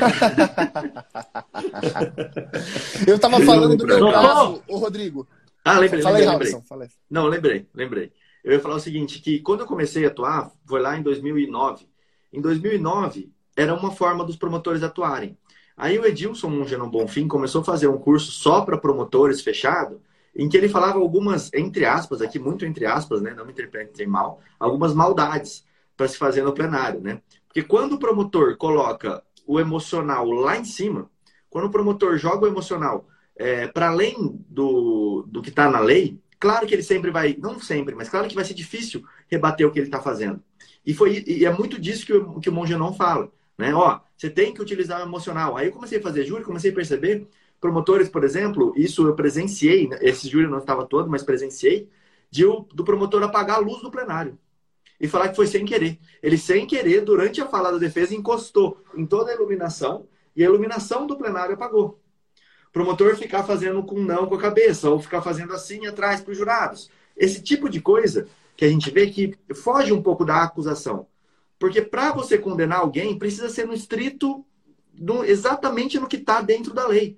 eu tava falando do meu caso, o Rodrigo. Ah, lembrei, lembrei, lembrei. Não, lembrei, lembrei. Eu ia falar o seguinte, que quando eu comecei a atuar, foi lá em 2009. Em 2009, era uma forma dos promotores atuarem. Aí o Edilson Mungenon Bonfim começou a fazer um curso só para promotores fechado, em que ele falava algumas, entre aspas, aqui, muito entre aspas, né? Não me interpretem mal, algumas maldades para se fazer no plenário, né? Porque quando o promotor coloca o emocional lá em cima, quando o promotor joga o emocional é, para além do, do que está na lei, claro que ele sempre vai, não sempre, mas claro que vai ser difícil rebater o que ele está fazendo. E, foi, e é muito disso que o, que o Mongenon fala. Né? Ó, você tem que utilizar o emocional. Aí eu comecei a fazer júri, comecei a perceber promotores, por exemplo, isso eu presenciei, né? esse júri não estava todo, mas presenciei, de, do promotor apagar a luz do plenário e falar que foi sem querer. Ele, sem querer, durante a fala da defesa, encostou em toda a iluminação e a iluminação do plenário apagou. O promotor ficar fazendo com não com a cabeça, ou ficar fazendo assim atrás para os jurados. Esse tipo de coisa que a gente vê que foge um pouco da acusação. Porque para você condenar alguém, precisa ser no estrito, no, exatamente no que está dentro da lei.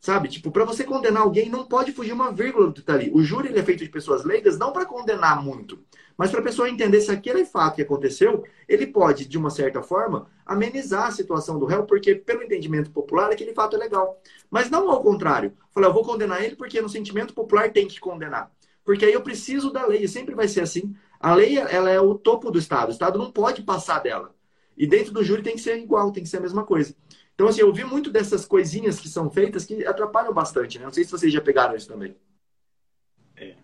Sabe? Tipo, para você condenar alguém, não pode fugir uma vírgula do que tá ali. O júri ele é feito de pessoas leigas não para condenar muito, mas para a pessoa entender se aquele fato que aconteceu, ele pode, de uma certa forma, amenizar a situação do réu, porque, pelo entendimento popular, aquele fato é legal. Mas não ao contrário. Falar, eu vou condenar ele porque no sentimento popular tem que condenar. Porque aí eu preciso da lei, sempre vai ser assim. A lei ela é o topo do Estado, o Estado não pode passar dela. E dentro do júri tem que ser igual, tem que ser a mesma coisa. Então, assim, eu vi muito dessas coisinhas que são feitas que atrapalham bastante, né? Não sei se vocês já pegaram isso também. É.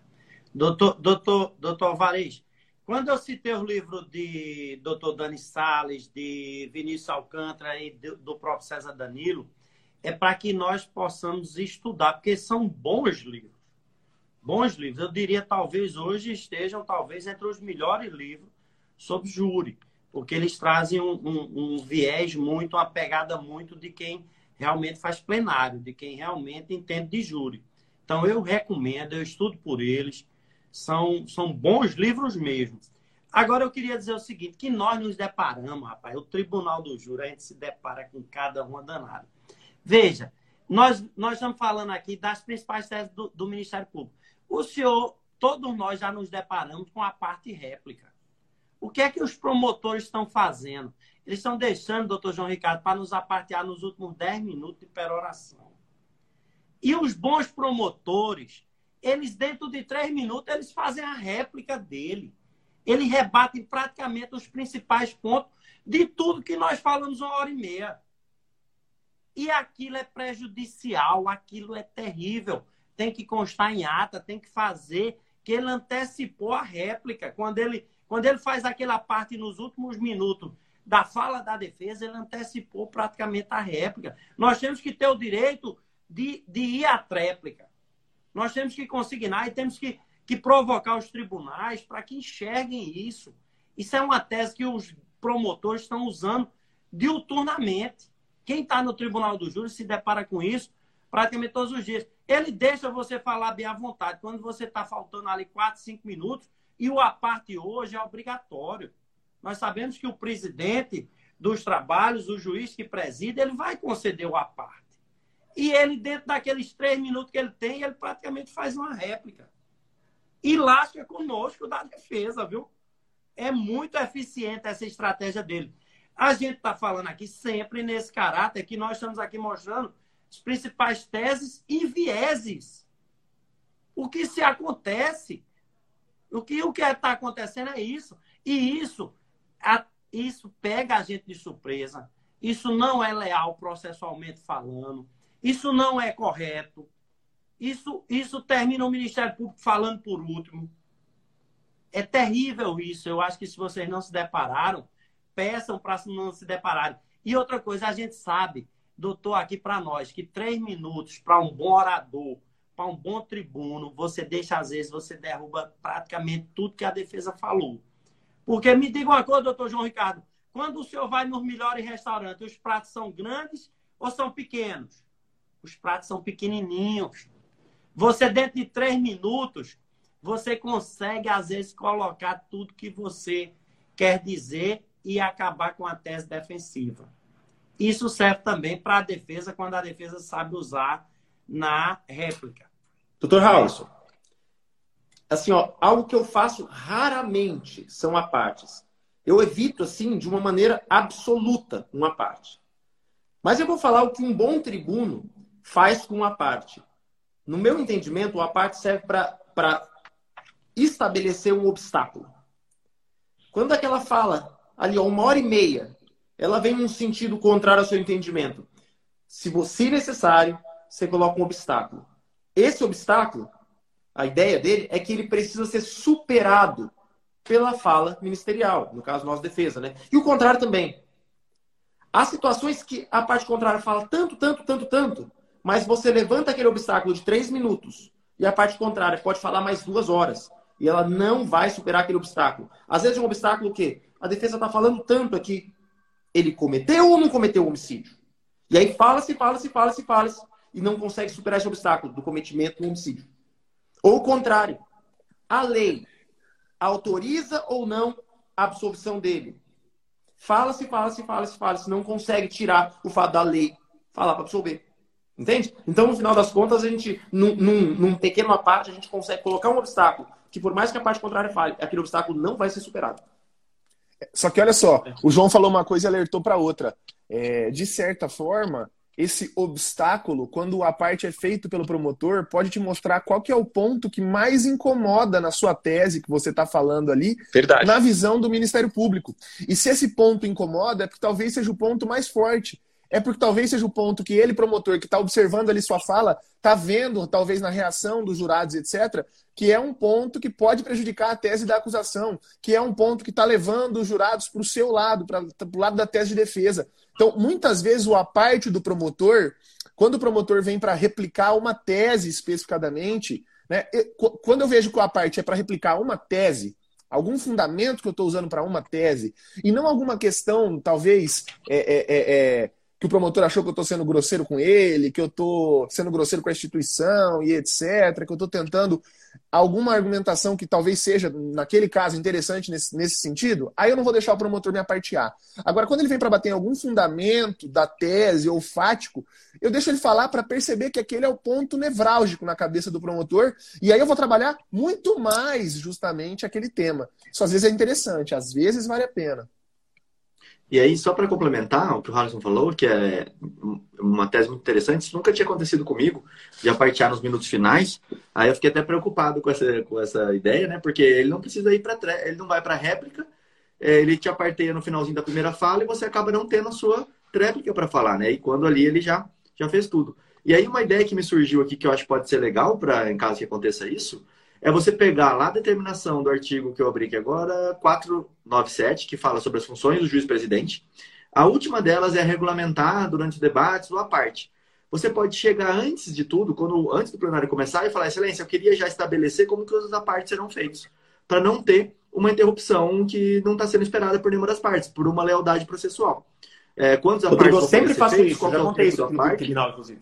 Doutor, doutor, doutor Alvarez, quando eu citei o livro de doutor Dani Salles, de Vinícius Alcântara e do próprio César Danilo, é para que nós possamos estudar, porque são bons livros. Bons livros. Eu diria, talvez hoje estejam, talvez, entre os melhores livros sobre júri porque eles trazem um, um, um, viés muito, uma pegada muito de quem realmente faz plenário, de quem realmente entende de júri. Então, eu recomendo, eu estudo por eles, são, são bons livros mesmo. Agora, eu queria dizer o seguinte, que nós nos deparamos, rapaz, o Tribunal do Júri, a gente se depara com cada uma danada. Veja, nós, nós estamos falando aqui das principais teses do, do Ministério Público. O senhor, todos nós já nos deparamos com a parte réplica. O que é que os promotores estão fazendo? Eles estão deixando, doutor João Ricardo, para nos apartear nos últimos 10 minutos de peroração. E os bons promotores, eles, dentro de três minutos, eles fazem a réplica dele. Eles rebatem praticamente os principais pontos de tudo que nós falamos uma hora e meia. E aquilo é prejudicial, aquilo é terrível. Tem que constar em ata, tem que fazer que ele antecipou a réplica. Quando ele quando ele faz aquela parte nos últimos minutos da fala da defesa, ele antecipou praticamente a réplica. Nós temos que ter o direito de, de ir à tréplica. Nós temos que consignar e temos que, que provocar os tribunais para que enxerguem isso. Isso é uma tese que os promotores estão usando diuturnamente. Quem está no tribunal do júri se depara com isso praticamente todos os dias. Ele deixa você falar bem à vontade. Quando você está faltando ali 4, 5 minutos, e o aparte hoje é obrigatório. Nós sabemos que o presidente dos trabalhos, o juiz que preside, ele vai conceder o aparte. E ele, dentro daqueles três minutos que ele tem, ele praticamente faz uma réplica. E lasca conosco da defesa, viu? É muito eficiente essa estratégia dele. A gente está falando aqui sempre nesse caráter que nós estamos aqui mostrando as principais teses e vieses. O que se acontece o que o que está acontecendo é isso. E isso, a, isso pega a gente de surpresa. Isso não é leal processualmente falando. Isso não é correto. Isso, isso termina o Ministério Público falando por último. É terrível isso. Eu acho que se vocês não se depararam, peçam para não se depararem. E outra coisa, a gente sabe, doutor, aqui para nós, que três minutos para um bom orador, para um bom tribuno, você deixa, às vezes, você derruba praticamente tudo que a defesa falou. Porque me diga uma coisa, doutor João Ricardo, quando o senhor vai nos melhores restaurantes, os pratos são grandes ou são pequenos? Os pratos são pequenininhos. Você, dentro de três minutos, você consegue, às vezes, colocar tudo que você quer dizer e acabar com a tese defensiva. Isso serve também para a defesa, quando a defesa sabe usar na réplica. Doutor Raulson, assim, ó, algo que eu faço raramente são apartes. Eu evito, assim, de uma maneira absoluta, uma parte. Mas eu vou falar o que um bom tribuno faz com uma parte. No meu entendimento, a parte serve para estabelecer um obstáculo. Quando aquela fala, ali, ó, uma hora e meia, ela vem num sentido contrário ao seu entendimento. Se você necessário, você coloca um obstáculo. Esse obstáculo, a ideia dele é que ele precisa ser superado pela fala ministerial, no caso, nossa defesa, né? E o contrário também. Há situações que a parte contrária fala tanto, tanto, tanto, tanto, mas você levanta aquele obstáculo de três minutos e a parte contrária pode falar mais duas horas e ela não vai superar aquele obstáculo. Às vezes um obstáculo que a defesa está falando tanto aqui, ele cometeu ou não cometeu o homicídio? E aí fala-se, fala-se, fala-se, fala-se e não consegue superar esse obstáculo do cometimento do homicídio. Ou o contrário, a lei autoriza ou não a absolvição dele. Fala-se, fala-se, fala-se, fala-se, não consegue tirar o fato da lei falar para absolver. Entende? Então, no final das contas, a gente, num, num, num pequeno parte, a gente consegue colocar um obstáculo que, por mais que a parte contrária fale, aquele obstáculo não vai ser superado. Só que olha só, o João falou uma coisa e alertou para outra. É, de certa forma, esse obstáculo, quando a parte é feito pelo promotor, pode te mostrar qual que é o ponto que mais incomoda na sua tese que você está falando ali, Verdade. na visão do Ministério Público. E se esse ponto incomoda, é porque talvez seja o ponto mais forte. É porque talvez seja o ponto que ele, promotor, que está observando ali sua fala, está vendo, talvez na reação dos jurados, etc., que é um ponto que pode prejudicar a tese da acusação, que é um ponto que está levando os jurados para o seu lado, para o lado da tese de defesa. Então, muitas vezes, o a parte do promotor, quando o promotor vem para replicar uma tese especificadamente, né, quando eu vejo que a parte é para replicar uma tese, algum fundamento que eu estou usando para uma tese, e não alguma questão, talvez, é, é, é, é que o promotor achou que eu estou sendo grosseiro com ele, que eu estou sendo grosseiro com a instituição e etc., que eu estou tentando alguma argumentação que talvez seja, naquele caso, interessante nesse, nesse sentido, aí eu não vou deixar o promotor me apartear. Agora, quando ele vem para bater em algum fundamento da tese ou fático, eu deixo ele falar para perceber que aquele é o ponto nevrálgico na cabeça do promotor, e aí eu vou trabalhar muito mais justamente aquele tema. Isso às vezes é interessante, às vezes vale a pena. E aí, só para complementar o que o Harrison falou, que é uma tese muito interessante, isso nunca tinha acontecido comigo, de apartear nos minutos finais. Aí eu fiquei até preocupado com essa, com essa ideia, né? Porque ele não precisa ir para ele não vai para réplica, é, ele te aparteia no finalzinho da primeira fala e você acaba não tendo a sua tréplica para falar, né? E quando ali ele já, já fez tudo. E aí, uma ideia que me surgiu aqui que eu acho que pode ser legal para em caso que aconteça isso, é você pegar lá a determinação do artigo que eu abri aqui agora, 497, que fala sobre as funções do juiz-presidente. A última delas é regulamentar durante os debates ou a parte. Você pode chegar antes de tudo, quando antes do plenário começar, e falar, excelência, eu queria já estabelecer como que os da parte serão feitos, para não ter uma interrupção que não está sendo esperada por nenhuma das partes, por uma lealdade processual. É, quantos a parte sempre faço isso, já contei isso no parte, final, inclusive.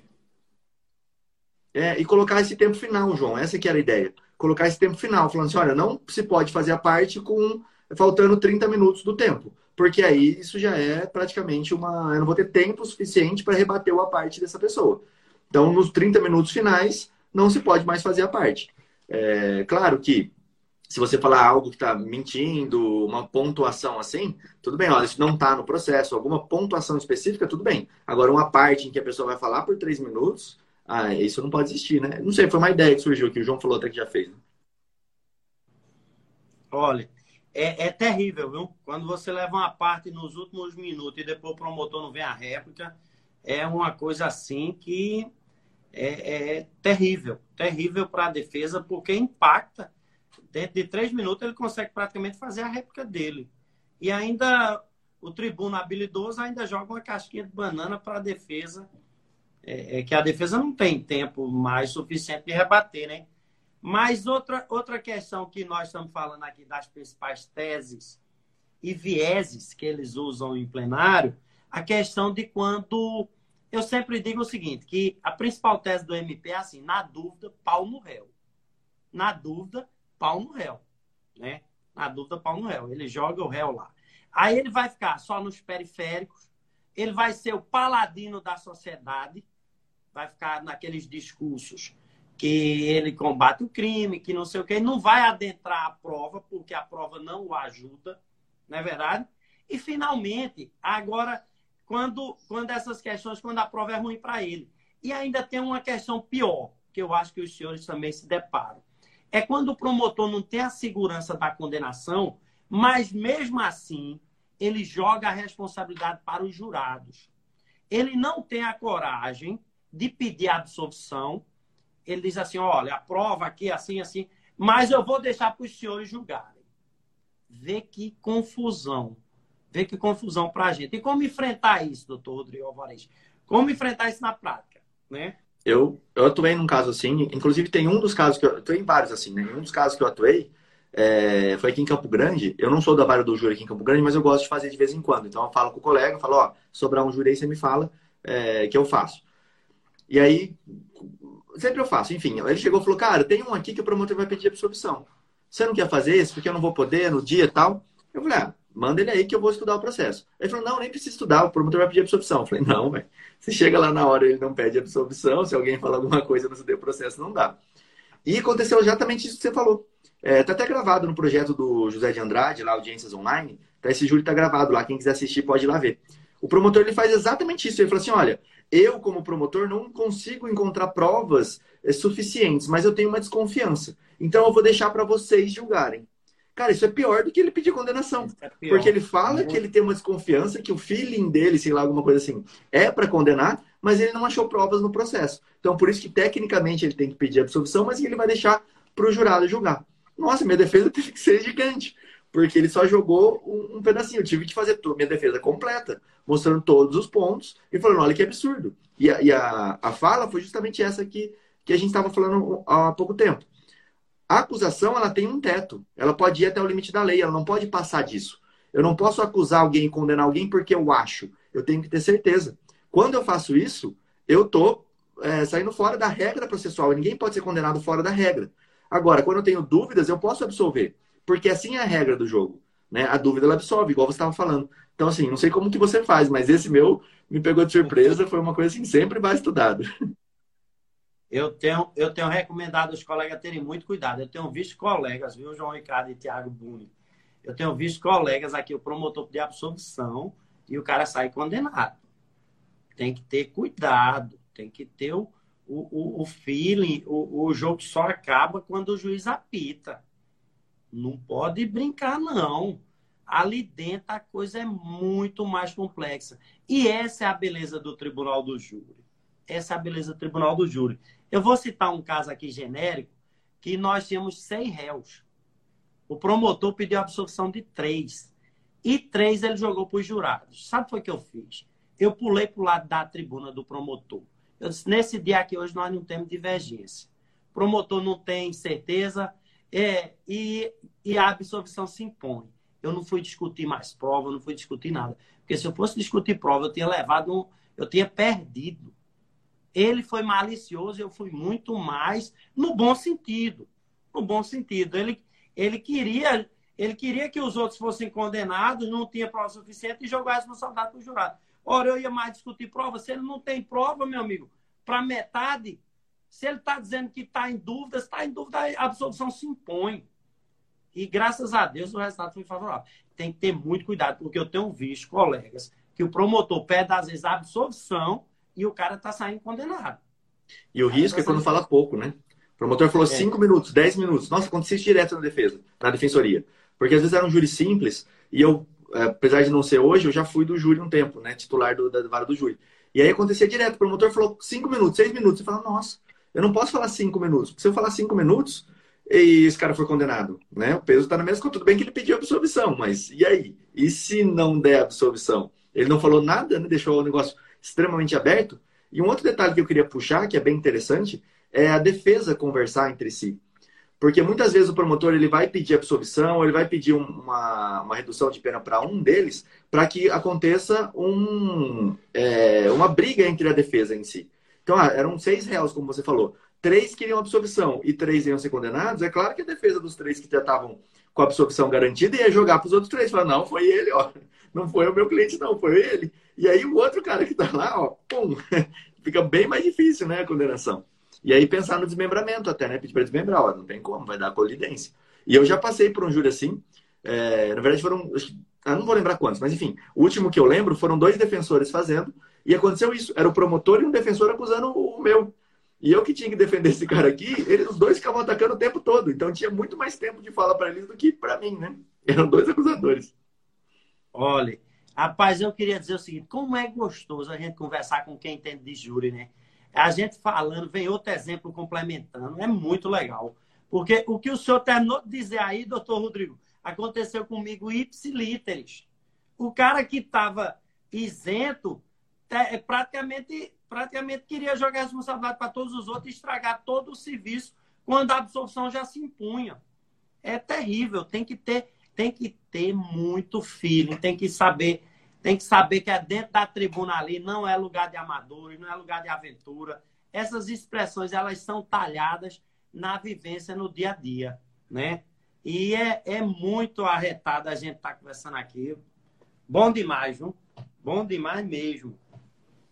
É, e colocar esse tempo final, João. Essa que era a ideia colocar esse tempo final, falando assim, olha, não se pode fazer a parte com faltando 30 minutos do tempo, porque aí isso já é praticamente uma, eu não vou ter tempo suficiente para rebater a parte dessa pessoa. Então, nos 30 minutos finais, não se pode mais fazer a parte. É, claro que se você falar algo que está mentindo, uma pontuação assim, tudo bem, olha, isso não está no processo, alguma pontuação específica, tudo bem. Agora, uma parte em que a pessoa vai falar por três minutos, ah, isso não pode existir, né? Não sei, foi uma ideia que surgiu que o João falou até que já fez. Né? Olha, é, é, terrível, viu? Quando você leva uma parte nos últimos minutos e depois o promotor não vem a réplica, é uma coisa assim que é, é terrível. Terrível para a defesa, porque impacta. Dentro de três minutos ele consegue praticamente fazer a réplica dele. E ainda o tribuno habilidoso ainda joga uma casquinha de banana para a defesa é, é, que a defesa não tem tempo mais suficiente de rebater, né? Mas outra, outra questão que nós estamos falando aqui das principais teses e vieses que eles usam em plenário, a questão de quando. Eu sempre digo o seguinte: que a principal tese do MP é assim, na dúvida, pau no réu. Na dúvida, pau no réu. Né? Na dúvida, pau no réu. Ele joga o réu lá. Aí ele vai ficar só nos periféricos, ele vai ser o paladino da sociedade, vai ficar naqueles discursos que ele combate o crime, que não sei o quê, não vai adentrar a prova, porque a prova não o ajuda, não é verdade? E, finalmente, agora, quando, quando essas questões, quando a prova é ruim para ele. E ainda tem uma questão pior, que eu acho que os senhores também se deparam. É quando o promotor não tem a segurança da condenação, mas mesmo assim ele joga a responsabilidade para os jurados. Ele não tem a coragem de pedir absolvição. Ele diz assim: olha, a prova aqui, assim, assim, mas eu vou deixar para os senhores julgarem. Vê que confusão. Vê que confusão para a gente. E como enfrentar isso, doutor Rodrigo Alvarez? Como enfrentar isso na prática, né? Eu, eu atuei num caso assim, inclusive tem um dos casos que eu atuei em vários assim, né? Um dos casos que eu atuei é, foi aqui em Campo Grande. Eu não sou da vara do júri aqui em Campo Grande, mas eu gosto de fazer de vez em quando. Então eu falo com o colega, falo, ó, sobrar um júri aí, você me fala é, que eu faço. E aí, sempre eu faço. Enfim, ele chegou e falou, cara, tem um aqui que o promotor vai pedir absorção. Você não quer fazer esse porque eu não vou poder no dia e tal? Eu falei, ah, manda ele aí que eu vou estudar o processo. Ele falou, não, nem precisa estudar, o promotor vai pedir absorção. Eu falei, não, velho. Você chega lá na hora ele não pede absorção, se alguém falar alguma coisa no seu processo, não dá. E aconteceu exatamente isso que você falou. É, tá até gravado no projeto do José de Andrade, lá, Audiências Online. Tá, esse júri tá gravado lá. Quem quiser assistir pode ir lá ver. O promotor ele faz exatamente isso. Ele fala assim: olha, eu, como promotor, não consigo encontrar provas é, suficientes, mas eu tenho uma desconfiança. Então eu vou deixar para vocês julgarem. Cara, isso é pior do que ele pedir condenação. É porque ele fala que ele tem uma desconfiança, que o feeling dele, sei lá, alguma coisa assim, é para condenar, mas ele não achou provas no processo. Então, por isso que tecnicamente ele tem que pedir absolvição, mas ele vai deixar para o jurado julgar. Nossa, minha defesa teve que ser gigante, porque ele só jogou um, um pedacinho. Eu tive que fazer minha defesa completa, mostrando todos os pontos e falando: olha que absurdo. E a, e a, a fala foi justamente essa que, que a gente estava falando há pouco tempo a acusação ela tem um teto. Ela pode ir até o limite da lei, ela não pode passar disso. Eu não posso acusar alguém e condenar alguém porque eu acho. Eu tenho que ter certeza. Quando eu faço isso, eu estou é, saindo fora da regra processual. Ninguém pode ser condenado fora da regra. Agora, quando eu tenho dúvidas, eu posso absolver. Porque assim é a regra do jogo. Né? A dúvida ela absolve, igual você estava falando. Então, assim, não sei como que você faz, mas esse meu me pegou de surpresa. Foi uma coisa assim, sempre vai estudado. eu tenho, eu tenho recomendado os colegas terem muito cuidado. Eu tenho visto colegas, viu, João Ricardo e Tiago Buni? Eu tenho visto colegas aqui, o promotor de absolvição, e o cara sai condenado. Tem que ter cuidado, tem que ter o, o, o feeling. O, o jogo só acaba quando o juiz apita. Não pode brincar, não. Ali dentro a coisa é muito mais complexa. E essa é a beleza do tribunal do júri. Essa é a beleza do tribunal do júri. Eu vou citar um caso aqui genérico, que nós tínhamos seis réus. O promotor pediu a absolvição de três. E três ele jogou para os jurados. Sabe o que eu fiz? Eu pulei para o lado da tribuna do promotor. Eu disse, nesse dia aqui hoje nós não temos divergência. O promotor não tem certeza é, e, e a absolvição se impõe. Eu não fui discutir mais prova, não fui discutir nada. Porque se eu fosse discutir prova, eu tinha levado, um, eu tinha perdido. Ele foi malicioso, eu fui muito mais no bom sentido. No bom sentido. Ele, ele queria ele queria que os outros fossem condenados, não tinha prova suficiente e jogar a responsabilidade para o jurado. Ora, eu ia mais discutir prova. Se ele não tem prova, meu amigo, para metade, se ele está dizendo que está em dúvida, está em dúvida, a absolvição se impõe. E graças a Deus o resultado foi favorável. Tem que ter muito cuidado, porque eu tenho visto colegas que o promotor pede, às vezes, a absolvição e o cara está saindo condenado. E o risco é quando fala pouco, né? O promotor falou 5 é. minutos, 10 minutos. Nossa, aconteceu isso direto na defesa, na defensoria. Porque às vezes era um júri simples e eu, é, apesar de não ser hoje, eu já fui do júri um tempo, né? Titular do, da vara do júri. E aí acontecia direto. O promotor falou 5 minutos, 6 minutos. Você fala, nossa, eu não posso falar 5 minutos. Porque se eu falar 5 minutos e esse cara foi condenado, né? O peso está na mesma Tudo bem que ele pediu absolvição, mas e aí? E se não der absolvição? Ele não falou nada, né? Deixou o negócio extremamente aberto. E um outro detalhe que eu queria puxar, que é bem interessante, é a defesa conversar entre si. Porque muitas vezes o promotor ele vai pedir absolvição, ele vai pedir uma, uma redução de pena para um deles, para que aconteça um, é, uma briga entre a defesa em si. Então, ah, eram seis réus, como você falou. Três queriam absolvição e três iam ser condenados. É claro que a defesa dos três que já estavam com a absolvição garantida ia jogar para os outros três. Falar, não, foi ele, ó. Não foi o meu cliente, não, foi ele. E aí o outro cara que está lá, ó, pum, fica bem mais difícil, né, a condenação. E aí pensar no desmembramento até, né? Pedir para desmembrar, ó, não tem como, vai dar colidência. E eu já passei por um júri assim. É, na verdade foram, eu não vou lembrar quantos, mas enfim, o último que eu lembro foram dois defensores fazendo e aconteceu isso. Era o promotor e um defensor acusando o meu. E eu que tinha que defender esse cara aqui, eles, os dois ficavam atacando o tempo todo. Então tinha muito mais tempo de fala para eles do que para mim, né? Eram dois acusadores. Olha, rapaz, eu queria dizer o seguinte: como é gostoso a gente conversar com quem entende de júri, né? A gente falando, vem outro exemplo complementando, é muito legal. Porque o que o senhor terminou de dizer aí, doutor Rodrigo, aconteceu comigo ipsilíteres. O cara que estava isento é, praticamente, praticamente queria jogar a responsabilidade para todos os outros e estragar todo o serviço quando a absorção já se impunha. É terrível, tem que ter tem que ter muito feeling, tem que saber, tem que saber que é dentro da tribuna ali, não é lugar de amadores, não é lugar de aventura. Essas expressões, elas são talhadas na vivência no dia a dia, né? E é, é muito arretado a gente estar tá conversando aqui. Bom demais, viu? Bom demais mesmo.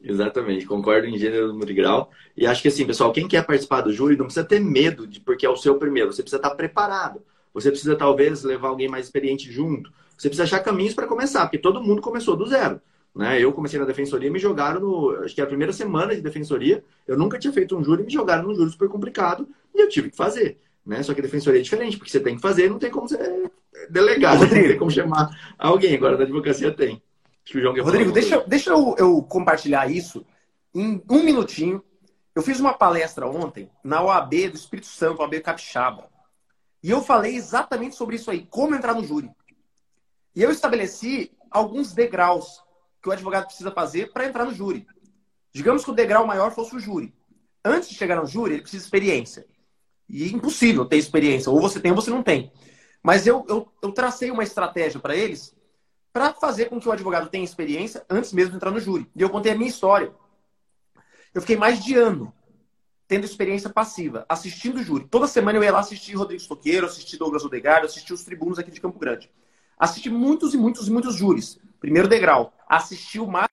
Exatamente, concordo em gênero no grau. E acho que assim, pessoal, quem quer participar do júri não precisa ter medo de porque é o seu primeiro, você precisa estar preparado. Você precisa talvez levar alguém mais experiente junto. Você precisa achar caminhos para começar, porque todo mundo começou do zero. Né? Eu comecei na defensoria, me jogaram no, acho que é a primeira semana de defensoria, eu nunca tinha feito um júri, me jogaram num júri super complicado e eu tive que fazer. Né? Só que a defensoria é diferente, porque você tem que fazer, não tem como você delegar, não tem como chamar alguém. Agora da advocacia tem. Que o João Rodrigo, deixa, deixa eu, eu compartilhar isso em um minutinho. Eu fiz uma palestra ontem na OAB do Espírito Santo, OAB Capixaba. E eu falei exatamente sobre isso aí, como entrar no júri. E eu estabeleci alguns degraus que o advogado precisa fazer para entrar no júri. Digamos que o degrau maior fosse o júri. Antes de chegar no júri, ele precisa de experiência. E é impossível ter experiência. Ou você tem ou você não tem. Mas eu, eu, eu tracei uma estratégia para eles para fazer com que o advogado tenha experiência antes mesmo de entrar no júri. E eu contei a minha história. Eu fiquei mais de ano tendo experiência passiva, assistindo o júri. Toda semana eu ia lá assistir Rodrigo Stoqueiro, assistir Douglas Odegaard, assistir os tribunos aqui de Campo Grande. Assisti muitos e muitos e muitos júris. Primeiro degrau. Assisti o mais.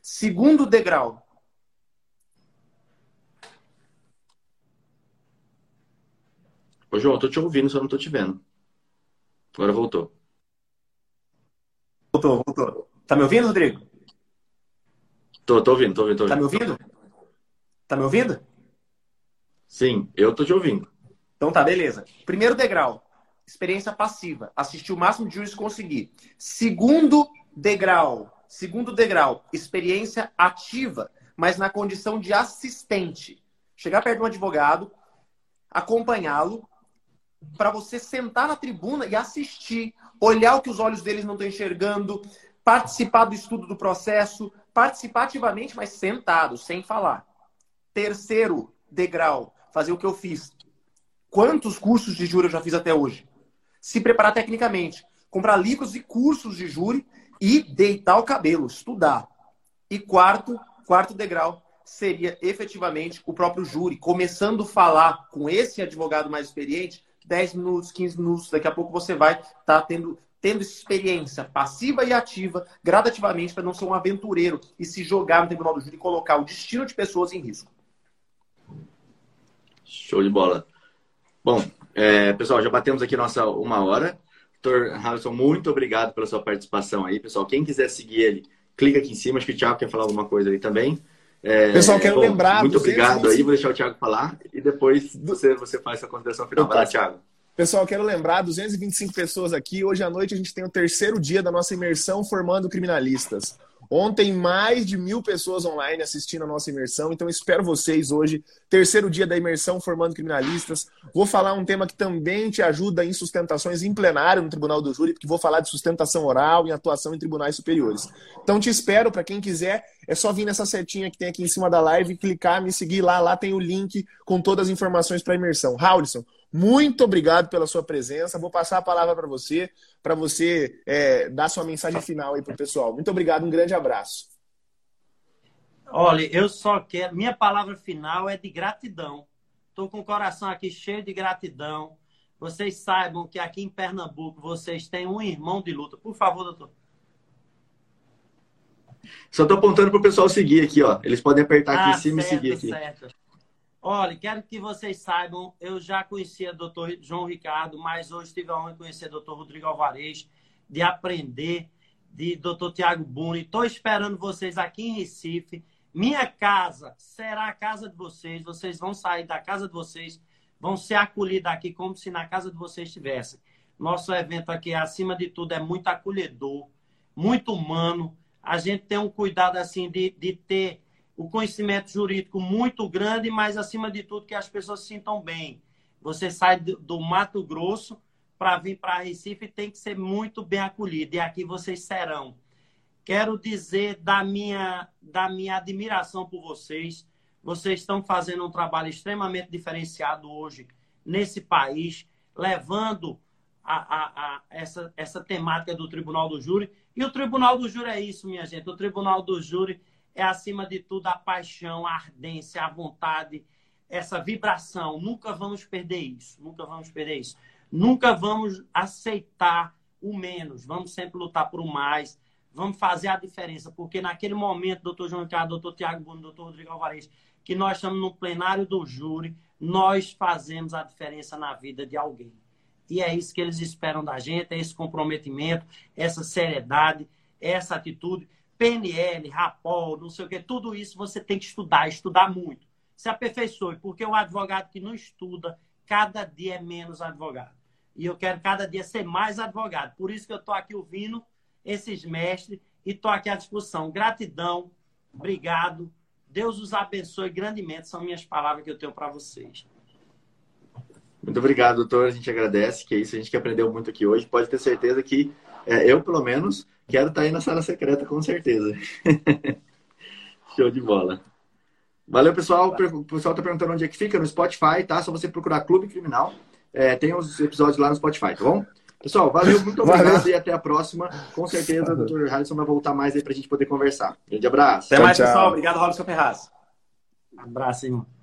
Segundo degrau. Ô, João, eu tô te ouvindo, só não tô te vendo. Agora voltou. Voltou, voltou. Tá me ouvindo, Rodrigo? Tô, tô ouvindo, tô ouvindo. Tô ouvindo. Tá me ouvindo? Tá me ouvindo? Sim, eu tô te ouvindo. Então tá, beleza. Primeiro degrau, experiência passiva. Assistir o máximo de júris conseguir. Segundo degrau, segundo degrau, experiência ativa, mas na condição de assistente. Chegar perto de um advogado, acompanhá-lo, para você sentar na tribuna e assistir, olhar o que os olhos deles não estão enxergando, participar do estudo do processo, participar ativamente, mas sentado, sem falar. Terceiro degrau, fazer o que eu fiz. Quantos cursos de júri eu já fiz até hoje? Se preparar tecnicamente, comprar livros e cursos de júri e deitar o cabelo, estudar. E quarto, quarto degrau, seria efetivamente o próprio júri, começando a falar com esse advogado mais experiente 10 minutos, 15 minutos, daqui a pouco você vai estar tá tendo, tendo experiência passiva e ativa, gradativamente, para não ser um aventureiro e se jogar no tribunal do júri e colocar o destino de pessoas em risco. Show de bola. Bom, é, pessoal, já batemos aqui nossa uma hora. Doutor Harrison, muito obrigado pela sua participação aí. Pessoal, quem quiser seguir ele, clica aqui em cima. Acho que o Thiago quer falar alguma coisa aí também. É, Pessoal, quero bom, lembrar. Muito obrigado aí, vou deixar o Thiago falar e depois você, você faz a consideração final. Vai lá, Thiago. Pessoal, quero lembrar, 225 pessoas aqui. Hoje à noite a gente tem o terceiro dia da nossa imersão formando criminalistas. Ontem, mais de mil pessoas online assistindo a nossa imersão, então espero vocês hoje. Terceiro dia da imersão formando criminalistas. Vou falar um tema que também te ajuda em sustentações em plenário no Tribunal do Júri, porque vou falar de sustentação oral e atuação em tribunais superiores. Então te espero, para quem quiser, é só vir nessa setinha que tem aqui em cima da live, clicar, me seguir lá. Lá tem o link com todas as informações para a imersão. Raulison, muito obrigado pela sua presença. Vou passar a palavra para você, para você é, dar sua mensagem final aí para o pessoal. Muito obrigado, um grande abraço. Olha, eu só quero. Minha palavra final é de gratidão. Estou com o coração aqui cheio de gratidão. Vocês saibam que aqui em Pernambuco vocês têm um irmão de luta. Por favor, doutor. Só estou apontando para o pessoal seguir aqui, ó. Eles podem apertar aqui ah, em cima certo, e seguir aqui. Certo. Olha, quero que vocês saibam, eu já conhecia o doutor João Ricardo, mas hoje tive a honra de conhecer o doutor Rodrigo Alvarez, de aprender, de doutor Tiago Buni. Estou esperando vocês aqui em Recife. Minha casa será a casa de vocês. Vocês vão sair da casa de vocês, vão ser acolhidos aqui como se na casa de vocês estivessem. Nosso evento aqui, acima de tudo, é muito acolhedor, muito humano. A gente tem um cuidado assim de, de ter o conhecimento jurídico muito grande, mas acima de tudo que as pessoas se sintam bem. Você sai do Mato Grosso para vir para Recife tem que ser muito bem acolhido. E aqui vocês serão. Quero dizer da minha, da minha admiração por vocês. Vocês estão fazendo um trabalho extremamente diferenciado hoje nesse país, levando a, a, a, essa, essa temática do Tribunal do Júri. E o Tribunal do Júri é isso, minha gente. O Tribunal do Júri é, acima de tudo, a paixão, a ardência, a vontade essa vibração. Nunca vamos perder isso. Nunca vamos perder isso. Nunca vamos aceitar o menos. Vamos sempre lutar por o mais. Vamos fazer a diferença. Porque naquele momento, doutor João Ricardo, doutor Tiago Bruno, doutor Rodrigo Alvarez, que nós estamos no plenário do júri, nós fazemos a diferença na vida de alguém. E é isso que eles esperam da gente, é esse comprometimento, essa seriedade, essa atitude. PNL, RAPOL, não sei o que, tudo isso você tem que estudar, estudar muito. Se aperfeiçoe, porque o advogado que não estuda, cada dia é menos advogado. E eu quero cada dia ser mais advogado. Por isso que eu estou aqui ouvindo esses mestres e estou aqui à discussão. Gratidão, obrigado. Deus os abençoe grandemente. São minhas palavras que eu tenho para vocês. Muito obrigado, doutor. A gente agradece, que é isso. A gente que aprendeu muito aqui hoje. Pode ter certeza que é, eu, pelo menos, quero estar aí na sala secreta, com certeza. Show de bola. Valeu, pessoal. O pessoal está perguntando onde é que fica, no Spotify, tá? Só você procurar Clube Criminal. É, tem os episódios lá no Spotify, tá bom? Pessoal, valeu, muito obrigado valeu. e até a próxima. Com certeza o Dr. Harrison vai voltar mais aí para a gente poder conversar. Grande abraço. Até mais, tchau. pessoal. Obrigado, Robson Ferraz. abraço, irmão.